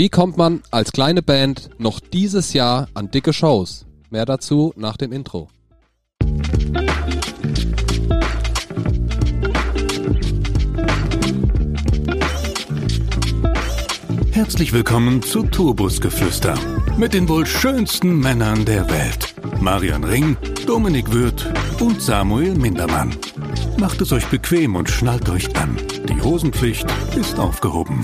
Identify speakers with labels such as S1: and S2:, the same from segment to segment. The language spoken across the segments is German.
S1: Wie kommt man als kleine Band noch dieses Jahr an dicke Shows? Mehr dazu nach dem Intro.
S2: Herzlich willkommen zu Turbusgeflüster mit den wohl schönsten Männern der Welt. Marian Ring, Dominik Würth und Samuel Mindermann. Macht es euch bequem und schnallt euch an. Die Hosenpflicht ist aufgehoben.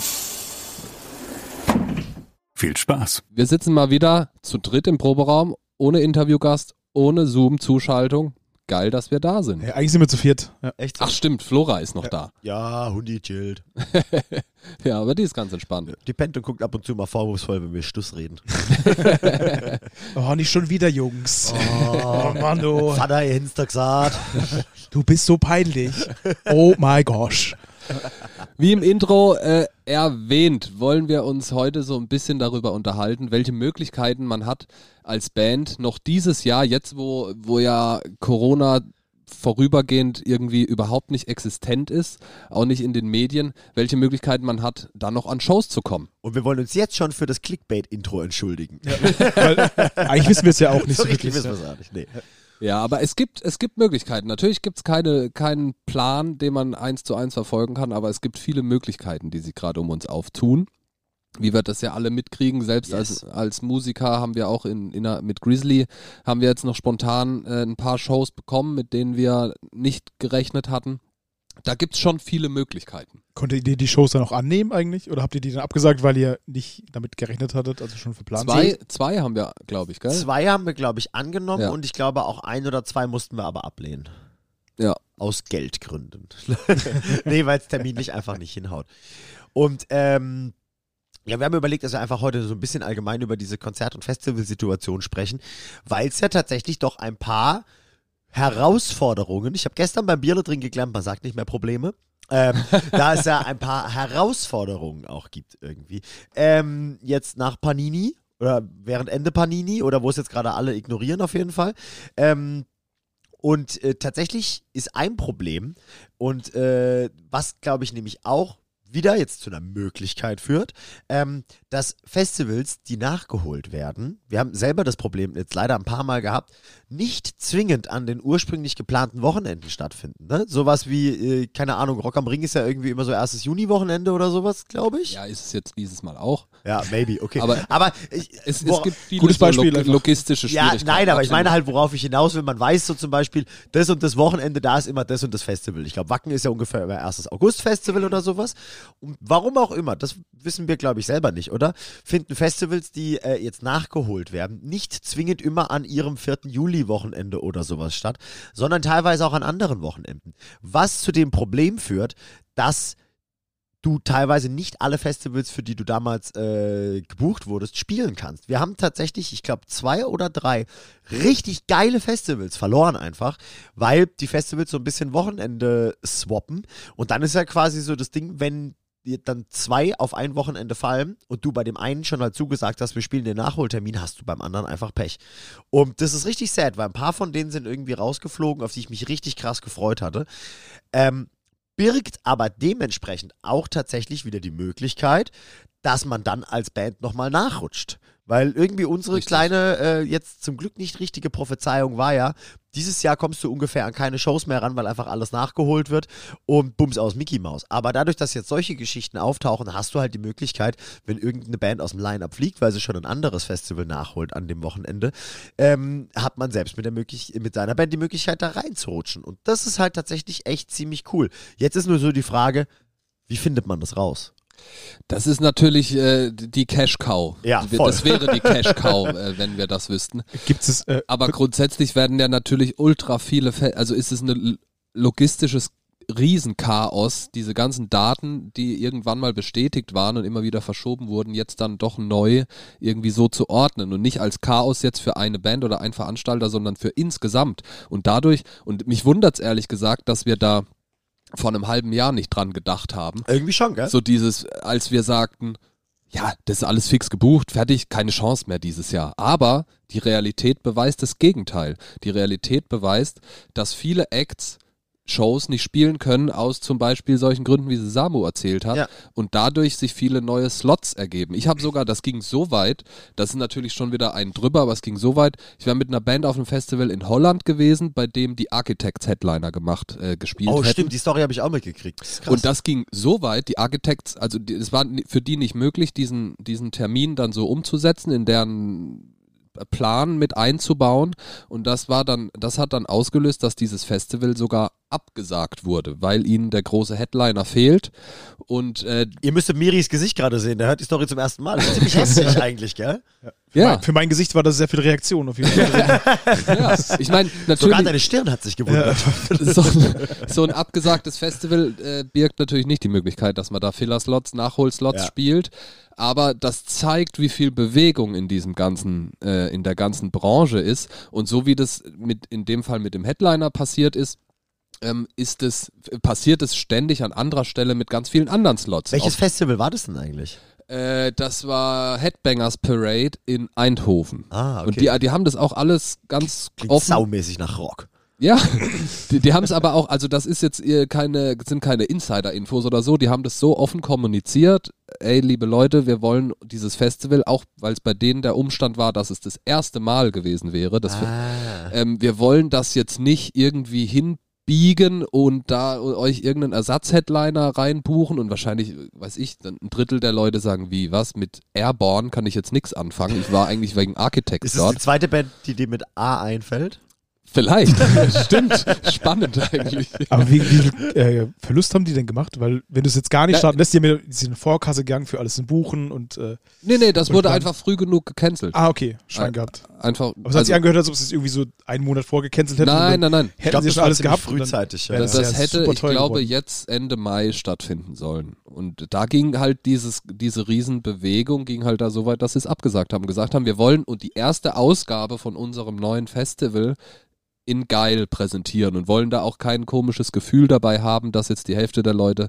S2: Viel Spaß.
S1: Wir sitzen mal wieder zu dritt im Proberaum, ohne Interviewgast, ohne Zoom-Zuschaltung. Geil, dass wir da sind.
S3: Ja, eigentlich sind wir zu viert. Ja.
S4: Echt?
S1: Ach stimmt, Flora ist noch da.
S4: Ja, Hundi chillt.
S1: Ja, aber die ist ganz entspannt.
S4: Die pennt und guckt ab und zu mal vorwurfsvoll, wenn wir Stuss reden.
S3: Oh, nicht schon wieder, Jungs. Oh, Mann, du.
S4: Vater, ihr Hinster gesagt.
S3: Du bist so peinlich. Oh my gosh.
S1: Wie im Intro äh, erwähnt, wollen wir uns heute so ein bisschen darüber unterhalten, welche Möglichkeiten man hat als Band noch dieses Jahr, jetzt wo, wo ja Corona vorübergehend irgendwie überhaupt nicht existent ist, auch nicht in den Medien, welche Möglichkeiten man hat, da noch an Shows zu kommen.
S4: Und wir wollen uns jetzt schon für das Clickbait-Intro entschuldigen.
S3: Weil, eigentlich wissen wir es ja auch nicht
S4: so
S3: so
S4: richtig
S3: wirklich.
S4: wissen wir es auch nicht. Nee.
S1: Ja, aber es gibt, es gibt Möglichkeiten. Natürlich gibt es keine, keinen Plan, den man eins zu eins verfolgen kann, aber es gibt viele Möglichkeiten, die sich gerade um uns auftun. Wie wir das ja alle mitkriegen, selbst als,
S4: Yes.
S1: als Musiker haben wir auch in, in einer, mit Grizzly, haben wir jetzt noch spontan äh, ein paar Shows bekommen, mit denen wir nicht gerechnet hatten. Da gibt es schon viele Möglichkeiten.
S3: Konntet ihr die Shows dann auch annehmen eigentlich? Oder habt ihr die dann abgesagt, weil ihr nicht damit gerechnet hattet, also schon verplant?
S1: Zwei, zwei haben wir, glaube ich, gell?
S4: Zwei haben wir, glaube ich, angenommen
S1: Ja.
S4: und ich glaube auch ein oder zwei mussten wir aber ablehnen.
S1: Ja.
S4: Aus Geldgründen. nee, weil es terminlich einfach nicht hinhaut. Und ähm, ja, wir haben überlegt, dass wir einfach heute so ein bisschen allgemein über diese Konzert- und Festivalsituation sprechen, weil es ja tatsächlich doch ein paar Herausforderungen, ich habe gestern beim Bierle drin gelernt, man sagt nicht mehr Probleme, ähm, da es ja ein paar Herausforderungen auch gibt irgendwie. Ähm, jetzt nach Panini oder während Ende Panini oder wo es jetzt gerade alle ignorieren auf jeden Fall. Ähm, und äh, tatsächlich ist ein Problem und äh, was glaube ich nämlich auch wieder jetzt zu einer Möglichkeit führt, ähm, dass Festivals, die nachgeholt werden, wir haben selber das Problem jetzt leider ein paar Mal gehabt, nicht zwingend an den ursprünglich geplanten Wochenenden stattfinden. Ne? Sowas wie, äh, keine Ahnung, Rock am Ring ist ja irgendwie immer so erstes Juni-Wochenende oder sowas, glaube ich.
S1: Ja, ist es jetzt dieses Mal auch.
S4: Ja, maybe, okay.
S1: Aber
S4: aber ich,
S1: Es, es gibt viele
S3: Gutes
S1: so
S3: Beispiel
S1: log
S3: einfach.
S1: logistische
S4: ja,
S1: Schwierigkeiten.
S4: nein, aber ich meine halt, worauf ich hinaus will, man weiß so zum Beispiel, das und das Wochenende, da ist immer das und das Festival. Ich glaube, Wacken ist ja ungefähr immer erstes August-Festival oder sowas. Und warum auch immer, das wissen wir, glaube ich, selber nicht, oder? Finden Festivals, die äh, jetzt nachgeholt werden, nicht zwingend immer an ihrem 4. Juli-Wochenende oder sowas statt, sondern teilweise auch an anderen Wochenenden. Was zu dem Problem führt, dass du teilweise nicht alle Festivals, für die du damals äh, gebucht wurdest, spielen kannst. Wir haben tatsächlich, ich glaube, zwei oder drei richtig geile Festivals verloren einfach, weil die Festivals so ein bisschen Wochenende swappen. Und dann ist ja quasi so das Ding, wenn dann zwei auf ein Wochenende fallen und du bei dem einen schon halt zugesagt hast, wir spielen den Nachholtermin, hast du beim anderen einfach Pech. Und das ist richtig sad, weil ein paar von denen sind irgendwie rausgeflogen, auf die ich mich richtig krass gefreut hatte. Ähm, birgt aber dementsprechend auch tatsächlich wieder die Möglichkeit, dass man dann als Band nochmal nachrutscht. Weil irgendwie unsere
S1: Richtig.
S4: kleine, äh, jetzt zum Glück nicht richtige Prophezeiung war ja, dieses Jahr kommst du ungefähr an keine Shows mehr ran, weil einfach alles nachgeholt wird und bums aus Mickey Mouse. Aber dadurch, dass jetzt solche Geschichten auftauchen, hast du halt die Möglichkeit, wenn irgendeine Band aus dem Line-Up fliegt, weil sie schon ein anderes Festival nachholt an dem Wochenende, ähm, hat man selbst mit, der möglich mit seiner Band die Möglichkeit, da reinzurutschen. Und das ist halt tatsächlich echt ziemlich cool. Jetzt ist nur so die Frage, wie findet man das raus?
S1: Das ist natürlich äh, die Cash Cow.
S4: Ja, voll.
S1: Das wäre die Cash Cow, äh, wenn wir das wüssten.
S3: Gibt es, äh,
S1: Aber grundsätzlich werden ja natürlich ultra viele, Fe also ist es ein logistisches Riesenchaos, diese ganzen Daten, die irgendwann mal bestätigt waren und immer wieder verschoben wurden, jetzt dann doch neu irgendwie so zu ordnen und nicht als Chaos jetzt für eine Band oder ein Veranstalter, sondern für insgesamt. Und dadurch, und mich wundert es ehrlich gesagt, dass wir da vor einem halben Jahr nicht dran gedacht haben.
S4: Irgendwie schon, gell?
S1: So dieses, als wir sagten, ja, das ist alles fix gebucht, fertig, keine Chance mehr dieses Jahr. Aber die Realität beweist das Gegenteil. Die Realität beweist, dass viele Acts Shows nicht spielen können, aus zum Beispiel solchen Gründen, wie sie Samu erzählt hat.
S4: Ja.
S1: Und dadurch sich viele neue Slots ergeben. Ich habe sogar, das ging so weit, das ist natürlich schon wieder ein drüber, aber es ging so weit. Ich war mit einer Band auf einem Festival in Holland gewesen, bei dem die Architects Headliner gemacht, äh, gespielt
S4: Oh,
S1: hätten.
S4: stimmt, die Story habe ich auch mitgekriegt.
S1: Und das ging so weit, die Architects, also die, es war für die nicht möglich, diesen, diesen Termin dann so umzusetzen, in deren Plan mit einzubauen. Und das war dann, das hat dann ausgelöst, dass dieses Festival sogar abgesagt wurde, weil ihnen der große Headliner fehlt. Und äh,
S4: Ihr müsstet Miris Gesicht gerade sehen, der hört die Story zum ersten Mal. Das ist ziemlich hässlich eigentlich, gell?
S1: ja,
S3: Mein, für mein Gesicht war das sehr viel Reaktion auf jeden Fall.
S1: ja, ich meine,
S4: Sogar
S1: natürlich.
S4: deine Stirn hat sich gewundert.
S1: so, ein- so ein abgesagtes Festival äh, birgt natürlich nicht die Möglichkeit, dass man da Filler-Slots, Nachholslots
S4: Ja.
S1: spielt. Aber das zeigt, wie viel Bewegung in diesem ganzen, äh, in der ganzen Branche ist. Und so wie das mit, in dem Fall mit dem Headliner passiert ist, ähm, ist es, passiert es ständig an anderer Stelle mit ganz vielen anderen Slots.
S4: Welches Festival war das denn eigentlich?
S1: Äh, das war Headbangers Parade in Eindhoven.
S4: Ah, okay.
S1: Und die, die haben das auch alles ganz
S4: Klingt
S1: offen
S4: saumäßig nach Rock.
S1: ja, die, die haben es aber auch, also das ist jetzt äh, keine, sind keine Insider-Infos oder so, die haben das so offen kommuniziert. Ey, liebe Leute, wir wollen dieses Festival, auch weil es bei denen der Umstand war, dass es das erste Mal gewesen wäre, dass wir,
S4: Ah.
S1: ähm, wir wollen das jetzt nicht irgendwie hinbiegen und da euch irgendeinen Ersatz-Headliner reinbuchen und wahrscheinlich, weiß ich, dann ein Drittel der Leute sagen, wie, was, mit Airborne kann ich jetzt nichts anfangen. Ich war eigentlich wegen Architects
S4: Ist
S1: dort.
S4: die zweite Band, die dir mit A einfällt?
S1: Vielleicht, stimmt, spannend eigentlich.
S3: Aber wie, wie viel äh, Verlust haben die denn gemacht? Weil, wenn du es jetzt gar nicht starten lässt, die haben ja die sind in Vorkasse gegangen für alles in Buchen und. Äh,
S1: Nee, nee, das wurde
S3: dann-
S1: einfach früh genug gecancelt.
S3: ah, okay, Schwein
S1: Ah,
S3: gehabt.
S1: Einfach.
S3: Aber es hat sich angehört, als ob es irgendwie so einen Monat vorgecancelt hätten.
S1: nein, nein, nein.
S3: Hätten sie schon alles gehabt. dann
S4: frühzeitig. Ja.
S1: Das,
S3: das ja
S1: hätte, ich glaube,
S3: geworden.
S1: jetzt Ende Mai stattfinden sollen. Und da ging halt dieses, diese Riesenbewegung ging halt da so weit, dass sie es abgesagt haben. Gesagt haben, wir wollen und die erste Ausgabe von unserem neuen Festival in geil präsentieren und wollen da auch kein komisches Gefühl dabei haben, dass jetzt die Hälfte der Leute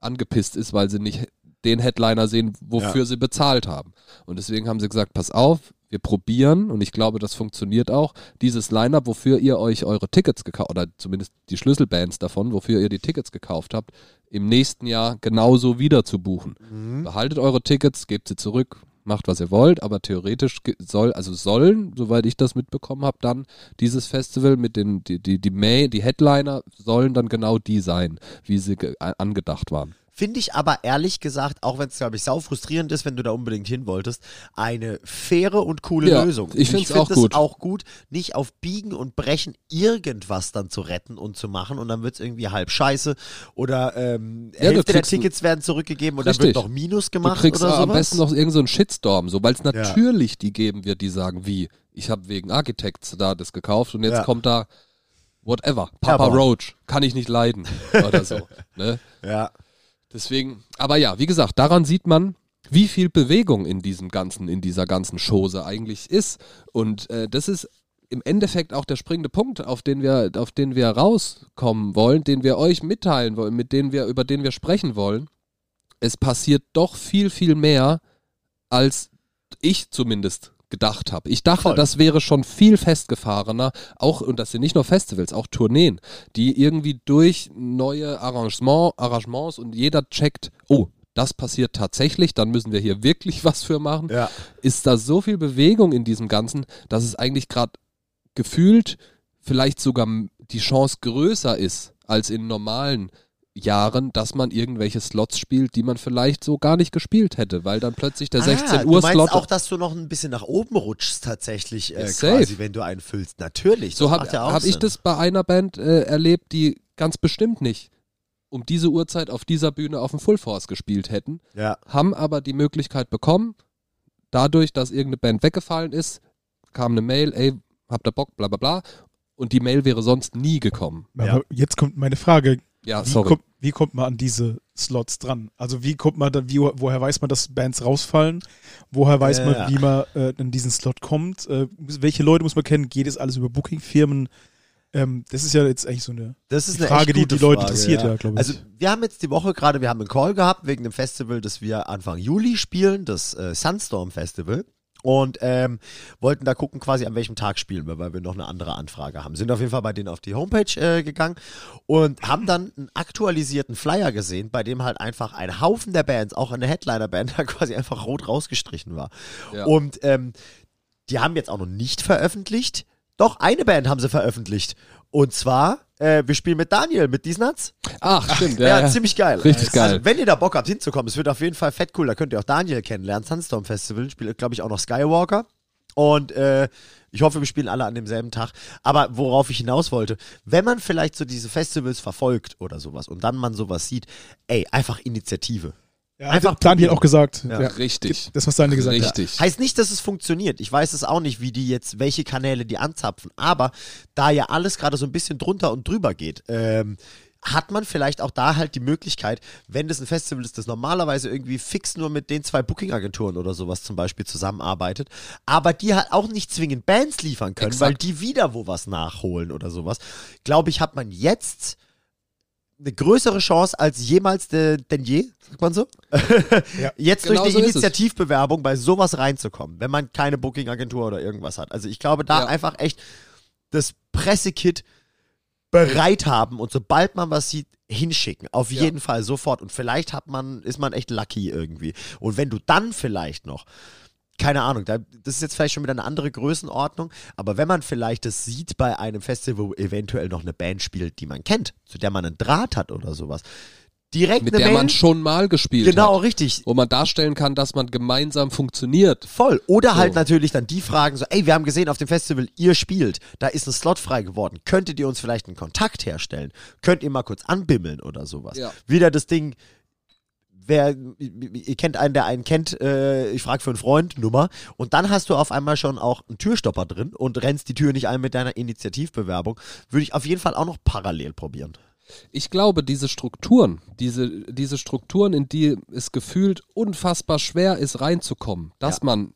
S1: angepisst ist, weil sie nicht den Headliner sehen, wofür
S4: Ja.
S1: sie bezahlt haben. Und deswegen haben sie gesagt, pass auf, wir probieren, und ich glaube, das funktioniert auch, dieses Line-Up, wofür ihr euch eure Tickets gekauft, oder zumindest die Schlüsselbands davon, wofür ihr die Tickets gekauft habt, im nächsten Jahr genauso wieder zu buchen.
S4: Mhm.
S1: Behaltet eure Tickets, gebt sie zurück, macht was ihr wollt, aber theoretisch soll, also sollen, soweit ich das mitbekommen habe, dann dieses Festival mit den, die, die, die May, die Headliner sollen dann genau die sein, wie sie angedacht waren.
S4: Finde ich aber ehrlich gesagt, auch wenn es, glaube ich, sau frustrierend ist, wenn du da unbedingt hin wolltest, eine faire und coole
S1: Ja,
S4: Lösung.
S1: ich find's
S4: find
S1: auch
S4: es
S1: gut.
S4: auch gut, nicht auf Biegen und Brechen irgendwas dann zu retten und zu machen und dann wird es irgendwie halb scheiße oder ähm,
S1: Ja, du
S4: Hälfte der Tickets werden zurückgegeben und dann
S1: Richtig.
S4: wird noch Minus
S1: Du
S4: gemacht
S1: kriegst
S4: oder
S1: am
S4: sowas.
S1: besten noch irgendeinen so einen Shitstorm, so, weil es natürlich die geben wird, die sagen, wie, ich habe wegen Architects da das gekauft und jetzt
S4: Ja.
S1: kommt da whatever, Papa
S4: Airborne.
S1: Roach, kann ich nicht leiden oder so. Ne?
S4: ja.
S1: Deswegen, aber ja, wie gesagt, daran sieht man, wie viel Bewegung in diesem ganzen, in dieser ganzen Chose eigentlich ist. Und äh, das ist im Endeffekt auch der springende Punkt, auf den wir, auf den wir rauskommen wollen, den wir euch mitteilen wollen, mit denen wir, über den wir sprechen wollen. Es passiert doch viel, viel mehr, als ich zumindest gedacht habe. Ich dachte,
S4: Voll.
S1: das wäre schon viel festgefahrener, auch, und das sind nicht nur Festivals, auch Tourneen, die irgendwie durch neue Arrangement, Arrangements und jeder checkt, oh, das passiert tatsächlich, dann müssen wir hier wirklich was für machen.
S4: Ja.
S1: Ist da so viel Bewegung in diesem Ganzen, dass es eigentlich gerade gefühlt vielleicht sogar die Chance größer ist als in normalen Jahren, dass man irgendwelche Slots spielt, die man vielleicht so gar nicht gespielt hätte, weil dann plötzlich der 16
S4: ah,
S1: Uhr
S4: du meinst
S1: Slot
S4: auch, dass du noch ein bisschen nach oben rutschst tatsächlich äh, quasi, wenn du einen füllst. Natürlich.
S1: So habe
S4: ja
S1: hab ich das bei einer Band äh, erlebt, die ganz bestimmt nicht um diese Uhrzeit auf dieser Bühne auf dem Full Force gespielt hätten,
S4: Ja.
S1: haben aber die Möglichkeit bekommen, dadurch, dass irgendeine Band weggefallen ist, kam eine Mail, ey, habt ihr Bock, bla bla bla. Und die Mail wäre sonst nie gekommen.
S3: Aber
S4: Ja.
S3: jetzt kommt meine Frage.
S1: Ja,
S3: Wie
S1: sorry.
S3: kommt, wie kommt man an diese Slots dran? Also wie kommt man dann, wie, woher weiß man, dass Bands rausfallen? Woher weiß
S4: Ja.
S3: man, wie man äh, in diesen Slot kommt? Äh, welche Leute muss man kennen? Geht es alles über Bookingfirmen? Ähm, das ist ja jetzt eigentlich so eine
S4: Das ist eine
S3: Frage, die die Leute
S4: Frage,
S3: interessiert, ja, glaub ich.
S4: Also wir haben jetzt die Woche gerade, wir haben einen Call gehabt wegen dem Festival, das wir Anfang Juli spielen, das äh, Sunstorm Festival. Und ähm, wollten da gucken, quasi an welchem Tag spielen wir, weil wir noch eine andere Anfrage haben. Sind auf jeden Fall bei denen auf die Homepage äh, gegangen und haben dann einen aktualisierten Flyer gesehen, bei dem halt einfach ein Haufen der Bands, auch eine Headliner-Band, da quasi einfach rot rausgestrichen war.
S1: Ja.
S4: Und ähm, die haben jetzt auch noch nicht veröffentlicht. Doch, eine Band haben sie veröffentlicht. Und zwar, äh, wir spielen mit Daniel, mit Nuts.
S1: Ach, stimmt.
S4: Ja,
S1: Ja, ja.
S4: ziemlich geil.
S1: Richtig geil.
S4: Also, wenn ihr da Bock habt hinzukommen, es wird auf jeden Fall fett cool. Da könnt ihr auch Daniel kennenlernen. Sunstorm Festival spielt, glaube ich, auch noch Skywalker. Und äh, ich hoffe, wir spielen alle an demselben Tag. Aber worauf ich hinaus wollte, wenn man vielleicht so diese Festivals verfolgt oder sowas und dann man sowas sieht, ey, einfach Initiative.
S3: Ja,
S4: Einfach
S3: Daniel
S4: probieren.
S3: auch gesagt.
S4: Ja.
S3: Ja.
S1: Richtig.
S3: Das, was Daniel gesagt hat.
S1: Richtig.
S4: Heißt nicht, dass es funktioniert. Ich weiß es auch nicht, wie die jetzt, welche Kanäle die anzapfen. Aber da ja alles gerade so ein bisschen drunter und drüber geht, ähm, hat man vielleicht auch da halt die Möglichkeit, wenn das ein Festival ist, das normalerweise irgendwie fix nur mit den zwei Booking-Agenturen oder sowas zum Beispiel zusammenarbeitet, aber die halt auch nicht zwingend Bands liefern können,
S1: Exakt.
S4: weil die wieder wo was nachholen oder sowas. Glaube ich, hat man jetzt eine größere Chance als jemals de, denn je, sagt man so?
S3: Ja.
S4: Jetzt
S1: Genau
S4: durch
S1: so
S4: die
S1: es.
S4: Initiativbewerbung bei sowas reinzukommen, wenn man keine Booking-Agentur oder irgendwas hat. Also ich glaube, da
S1: Ja.
S4: einfach echt das Pressekit bereit haben und sobald man was sieht, hinschicken. Auf
S1: Ja.
S4: jeden Fall sofort. Und vielleicht hat man, ist man echt lucky irgendwie. Und wenn du dann vielleicht noch keine Ahnung, da, das ist jetzt vielleicht schon wieder eine andere Größenordnung, aber wenn man vielleicht das sieht bei einem Festival, wo eventuell noch eine Band spielt, die man kennt, zu der man einen Draht hat oder sowas, direkt
S1: Mit der
S4: Mail,
S1: man schon mal gespielt
S4: genau,
S1: hat.
S4: richtig,
S1: Wo man darstellen kann, dass man gemeinsam funktioniert.
S4: Voll. Oder
S1: So.
S4: halt natürlich dann die Fragen so, ey, wir haben gesehen auf dem Festival, ihr spielt, da ist ein Slot frei geworden. Könntet ihr uns vielleicht einen Kontakt herstellen? Könnt ihr mal kurz anbimmeln oder sowas?
S1: Ja.
S4: Wieder das Ding, wer, ihr kennt einen, der einen kennt, äh, ich frage für einen Freund, Nummer. Und dann hast du auf einmal schon auch einen Türstopper drin und rennst die Tür nicht ein mit deiner Initiativbewerbung. Würde ich auf jeden Fall auch noch parallel probieren.
S1: Ich glaube, diese Strukturen, diese, diese Strukturen, in die es gefühlt unfassbar schwer ist, reinzukommen, dass
S4: Ja.
S1: man,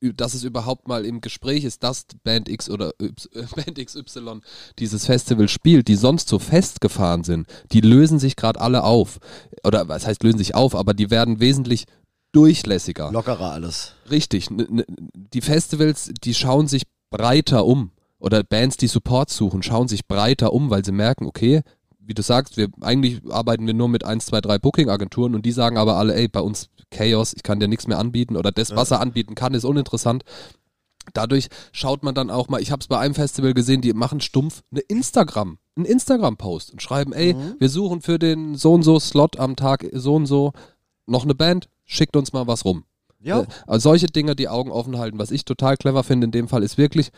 S1: dass es überhaupt mal im Gespräch ist, dass Band X oder Y, äh, Band XY dieses Festival spielt, die sonst so festgefahren sind, die lösen sich gerade alle auf. Oder was heißt lösen sich auf, aber die werden wesentlich durchlässiger.
S4: Lockerer alles.
S1: Richtig. Die Festivals, die schauen sich breiter um. Oder Bands, die Support suchen, schauen sich breiter um, weil sie merken, okay, wie du sagst, wir eigentlich arbeiten wir nur mit 1, 2, 3 Booking-Agenturen und die sagen aber alle, ey, bei uns Chaos, ich kann dir nichts mehr anbieten oder das, was er anbieten kann, ist uninteressant. Dadurch schaut man dann auch mal, ich habe es bei einem Festival gesehen, die machen stumpf eine Instagram, einen Instagram-Post und schreiben, ey, wir suchen für den so und so Slot am Tag so und so noch eine Band, schickt uns mal was rum.
S4: Ja.
S1: Äh, Also solche Dinge, die Augen offen halten. Was ich total clever finde in dem Fall, ist wirklich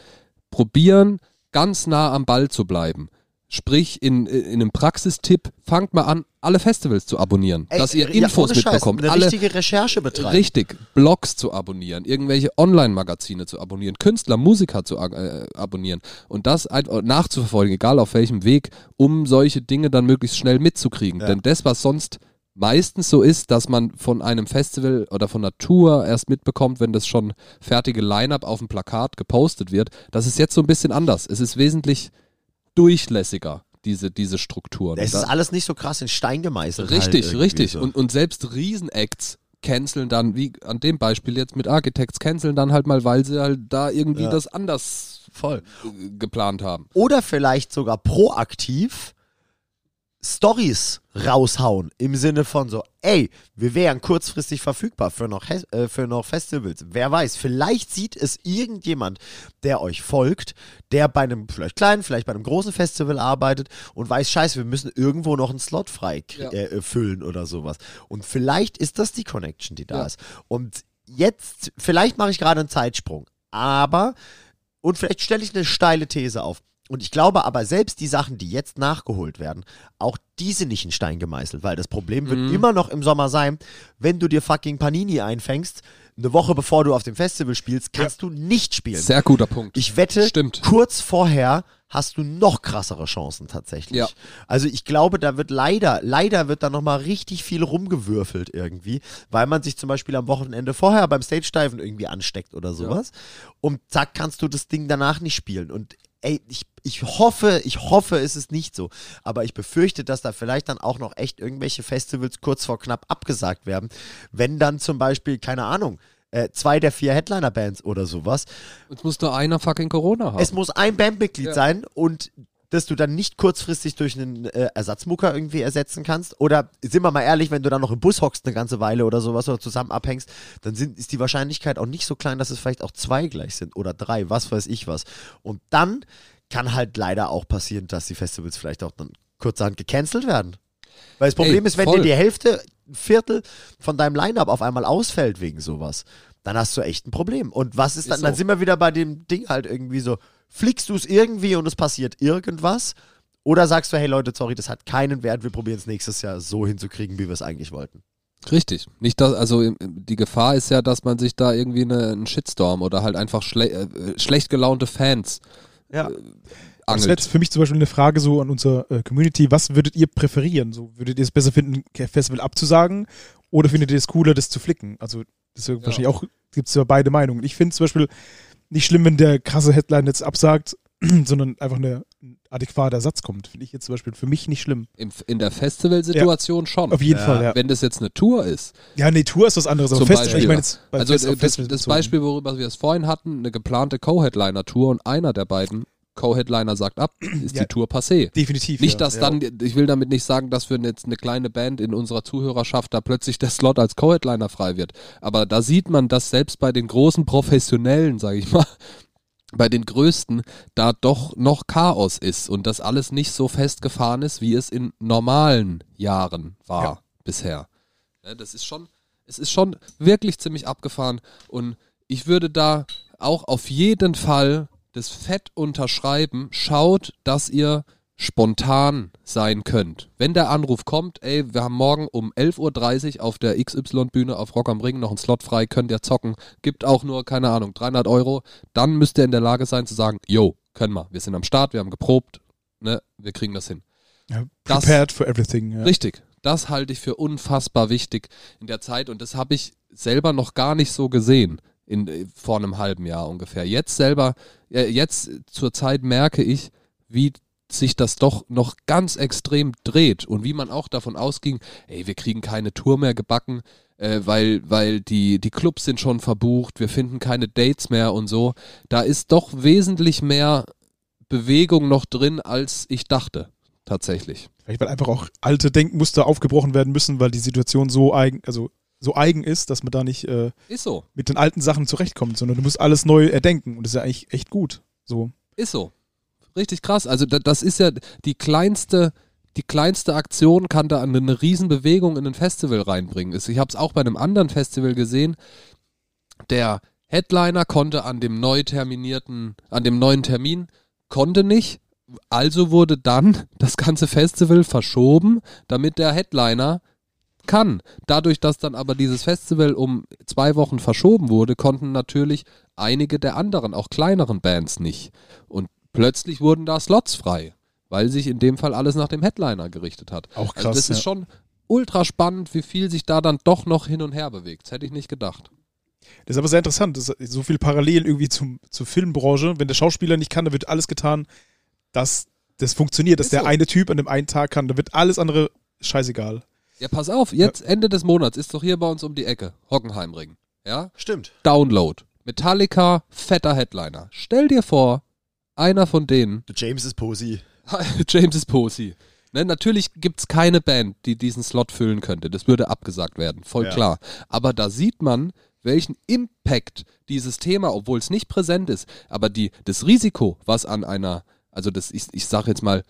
S1: probieren, ganz nah am Ball zu bleiben. Sprich, in, in einem Praxistipp, fangt mal an, alle Festivals zu abonnieren,
S4: Ey,
S1: dass ihr
S4: ja,
S1: Infos
S4: Scheiß,
S1: mitbekommt.
S4: Eine
S1: alle
S4: richtige Recherche betreiben.
S1: Richtig, Blogs zu abonnieren, irgendwelche Online-Magazine zu abonnieren, Künstler, Musiker zu äh, abonnieren und das nachzuverfolgen, egal auf welchem Weg, um solche Dinge dann möglichst schnell mitzukriegen.
S4: Ja.
S1: Denn das, was sonst meistens so ist, dass man von einem Festival oder von einer Tour erst mitbekommt, wenn das schon fertige Line-up auf dem Plakat gepostet wird, das ist jetzt so ein bisschen anders. Es ist wesentlich durchlässiger, diese, diese Strukturen.
S4: Es ist alles nicht so krass in Stein gemeißelt.
S1: Richtig,
S4: halt
S1: richtig.
S4: So.
S1: Und, und selbst Riesenacts canceln dann, wie an dem Beispiel jetzt mit Architects, canceln dann halt mal, weil sie halt da irgendwie
S4: Ja.
S1: das anders
S4: Voll.
S1: geplant haben.
S4: Oder vielleicht sogar proaktiv Stories raushauen im Sinne von so, ey, wir wären kurzfristig verfügbar für noch, äh, für noch Festivals. Wer weiß, vielleicht sieht es irgendjemand, der euch folgt, der bei einem vielleicht kleinen, vielleicht bei einem großen Festival arbeitet und weiß, scheiße, wir müssen irgendwo noch einen Slot frei
S1: Ja.
S4: äh, füllen oder sowas. Und vielleicht ist das die Connection, die da
S1: Ja.
S4: ist. Und jetzt, vielleicht mache ich gerade einen Zeitsprung, aber und vielleicht stelle ich eine steile These auf. Und ich glaube aber, selbst die Sachen, die jetzt nachgeholt werden, auch diese nicht in Stein gemeißelt, weil das Problem wird
S1: Mhm.
S4: immer noch im Sommer sein, wenn du dir fucking Panini einfängst, eine Woche bevor du auf dem Festival spielst, kannst du nicht spielen.
S1: Sehr guter Punkt.
S4: Ich wette,
S1: Stimmt.
S4: kurz vorher hast du noch krassere Chancen tatsächlich.
S1: Ja.
S4: Also ich glaube, da wird leider, leider wird da nochmal richtig viel rumgewürfelt irgendwie, weil man sich zum Beispiel am Wochenende vorher beim Stage-Diven irgendwie ansteckt oder sowas. Und zack, kannst du das Ding danach nicht spielen. Und ey, ich, ich hoffe, ich hoffe, es ist nicht so. Aber ich befürchte, dass da vielleicht dann auch noch echt irgendwelche Festivals kurz vor knapp abgesagt werden. Wenn dann zum Beispiel, keine Ahnung, äh, zwei der vier Headliner-Bands oder sowas.
S1: Jetzt muss nur einer fucking Corona haben.
S4: Es muss ein Bandmitglied
S1: Ja.
S4: sein und dass du dann nicht kurzfristig durch einen äh, Ersatzmucker irgendwie ersetzen kannst. Oder sind wir mal ehrlich, wenn du dann noch im Bus hockst eine ganze Weile oder sowas oder zusammen abhängst, dann sind, ist die Wahrscheinlichkeit auch nicht so klein, dass es vielleicht auch zwei gleich sind oder drei, was weiß ich was. Und dann kann halt leider auch passieren, dass die Festivals vielleicht auch dann kurzerhand gecancelt werden. Weil das Problem
S1: Ey,
S4: ist, wenn
S1: voll.
S4: dir die Hälfte, ein Viertel von deinem Line-Up auf einmal ausfällt wegen sowas, dann hast du echt ein Problem. Und was ist dann?
S1: Ist
S4: Dann
S1: so.
S4: sind wir wieder bei dem Ding halt irgendwie so, fliegst du es irgendwie und es passiert irgendwas? Oder sagst du, hey Leute, sorry, das hat keinen Wert, wir probieren es nächstes Jahr so hinzukriegen, wie wir es eigentlich wollten.
S1: Richtig. Nicht dass, also die Gefahr ist ja, dass man sich da irgendwie eine, einen Shitstorm oder halt einfach schle äh, schlecht gelaunte Fans
S4: Ja.
S3: Das
S1: angelt.
S3: wäre jetzt für mich zum Beispiel eine Frage so an unsere äh, Community. Was würdet ihr präferieren? So, würdet ihr es besser finden, ein Festival abzusagen oder findet ihr es cooler, das zu flicken? Also, das ist ja wahrscheinlich auch, gibt es ja beide Meinungen. Ich finde zum Beispiel nicht schlimm, wenn der krasse Headline jetzt absagt, sondern einfach eine, ein adäquater Ersatz kommt. Finde ich jetzt zum Beispiel für mich nicht schlimm.
S1: Im, in der Festivalsituation schon.
S3: Auf jeden
S4: Ja.
S3: Fall, ja.
S1: Wenn das jetzt eine Tour ist,
S3: Ja, nee, Tour ist was anderes, aber
S1: Zum
S3: Festival,
S1: Beispiel.
S3: ich meine jetzt bei
S1: also
S3: Fest-
S1: äh, das, das. Beispiel, worüber wir es vorhin hatten, eine geplante Co-Headliner-Tour und einer der beiden Co-Headliner sagt ab, ist
S3: Ja.
S1: die Tour passé.
S3: Definitiv.
S1: Nicht,
S3: ja.
S1: dass dann, ich will damit nicht sagen, dass für jetzt eine kleine Band in unserer Zuhörerschaft da plötzlich der Slot als Co-Headliner frei wird. Aber da sieht man, dass selbst bei den großen Professionellen, sage ich mal, bei den größten, da doch noch Chaos ist und das alles nicht so festgefahren ist, wie es in normalen Jahren war
S3: Ja.
S1: bisher. Ja, das ist schon, es ist schon wirklich ziemlich abgefahren und ich würde da auch auf jeden Fall das Fett unterschreiben. Schaut, dass ihr spontan sein könnt. Wenn der Anruf kommt, ey, wir haben morgen um 11.30 Uhr auf der XY-Bühne auf Rock am Ring noch einen Slot frei, könnt ihr zocken, gibt auch nur, keine Ahnung, 300 Euro, dann müsst ihr in der Lage sein zu sagen, yo, können wir, wir sind am Start, wir haben geprobt, ne, wir kriegen das hin.
S3: ja,
S1: das-
S3: prepared for everything. Ja.
S1: Richtig. Das halte ich für unfassbar wichtig in der Zeit und das habe ich selber noch gar nicht so gesehen in, vor einem halben Jahr ungefähr. Jetzt selber, jetzt zur Zeit merke ich, wie sich das doch noch ganz extrem dreht und wie man auch davon ausging, ey, wir kriegen keine Tour mehr gebacken, äh, weil, weil die, die Clubs sind schon verbucht, wir finden keine Dates mehr und so. Da ist doch wesentlich mehr Bewegung noch drin, als ich dachte, tatsächlich.
S3: Vielleicht weil einfach auch alte Denkmuster aufgebrochen werden müssen, weil die Situation so eigen, also so eigen ist, dass man da nicht äh,
S1: so.
S3: mit den alten Sachen zurechtkommt, sondern du musst alles neu erdenken und das ist ja eigentlich echt gut. So.
S1: Ist so. Richtig krass. Also da, das ist ja die kleinste, die kleinste Aktion kann da eine, eine Riesenbewegung in ein Festival reinbringen. Ich habe es auch bei einem anderen Festival gesehen. Der Headliner konnte an dem neu terminierten, an dem neuen Termin, konnte nicht. Also wurde dann das ganze Festival verschoben, damit der Headliner kann. Dadurch, dass dann aber dieses Festival um zwei Wochen verschoben wurde, konnten natürlich einige der anderen, auch kleineren Bands nicht. Und plötzlich wurden da Slots frei, weil sich in dem Fall alles nach dem Headliner gerichtet hat.
S3: Auch
S1: also
S3: krass,
S1: das ist
S3: ja.
S1: schon ultra spannend, wie viel sich da dann doch noch hin und her bewegt. Das hätte ich nicht gedacht.
S3: Das ist aber sehr interessant. Das ist so viel parallel irgendwie zum, zur Filmbranche. Wenn der Schauspieler nicht kann, dann wird alles getan, dass das funktioniert, dass
S1: Ist
S3: der
S1: so.
S3: eine Typ an dem einen Tag kann. Da wird alles andere scheißegal.
S1: Ja, pass auf, jetzt Ende des Monats ist doch hier bei uns um die Ecke Hockenheimring. Ja?
S4: Stimmt.
S1: Download. Metallica, fetter Headliner. Stell dir vor, einer von denen
S4: James ist Posey.
S1: James ist Posey. Ne, natürlich gibt's keine Band, die diesen Slot füllen könnte. Das würde abgesagt werden, voll
S4: Ja.
S1: klar. Aber da sieht man, welchen Impact dieses Thema, obwohl es nicht präsent ist, aber die, das Risiko, was an einer, also das, ich, ich sage jetzt mal,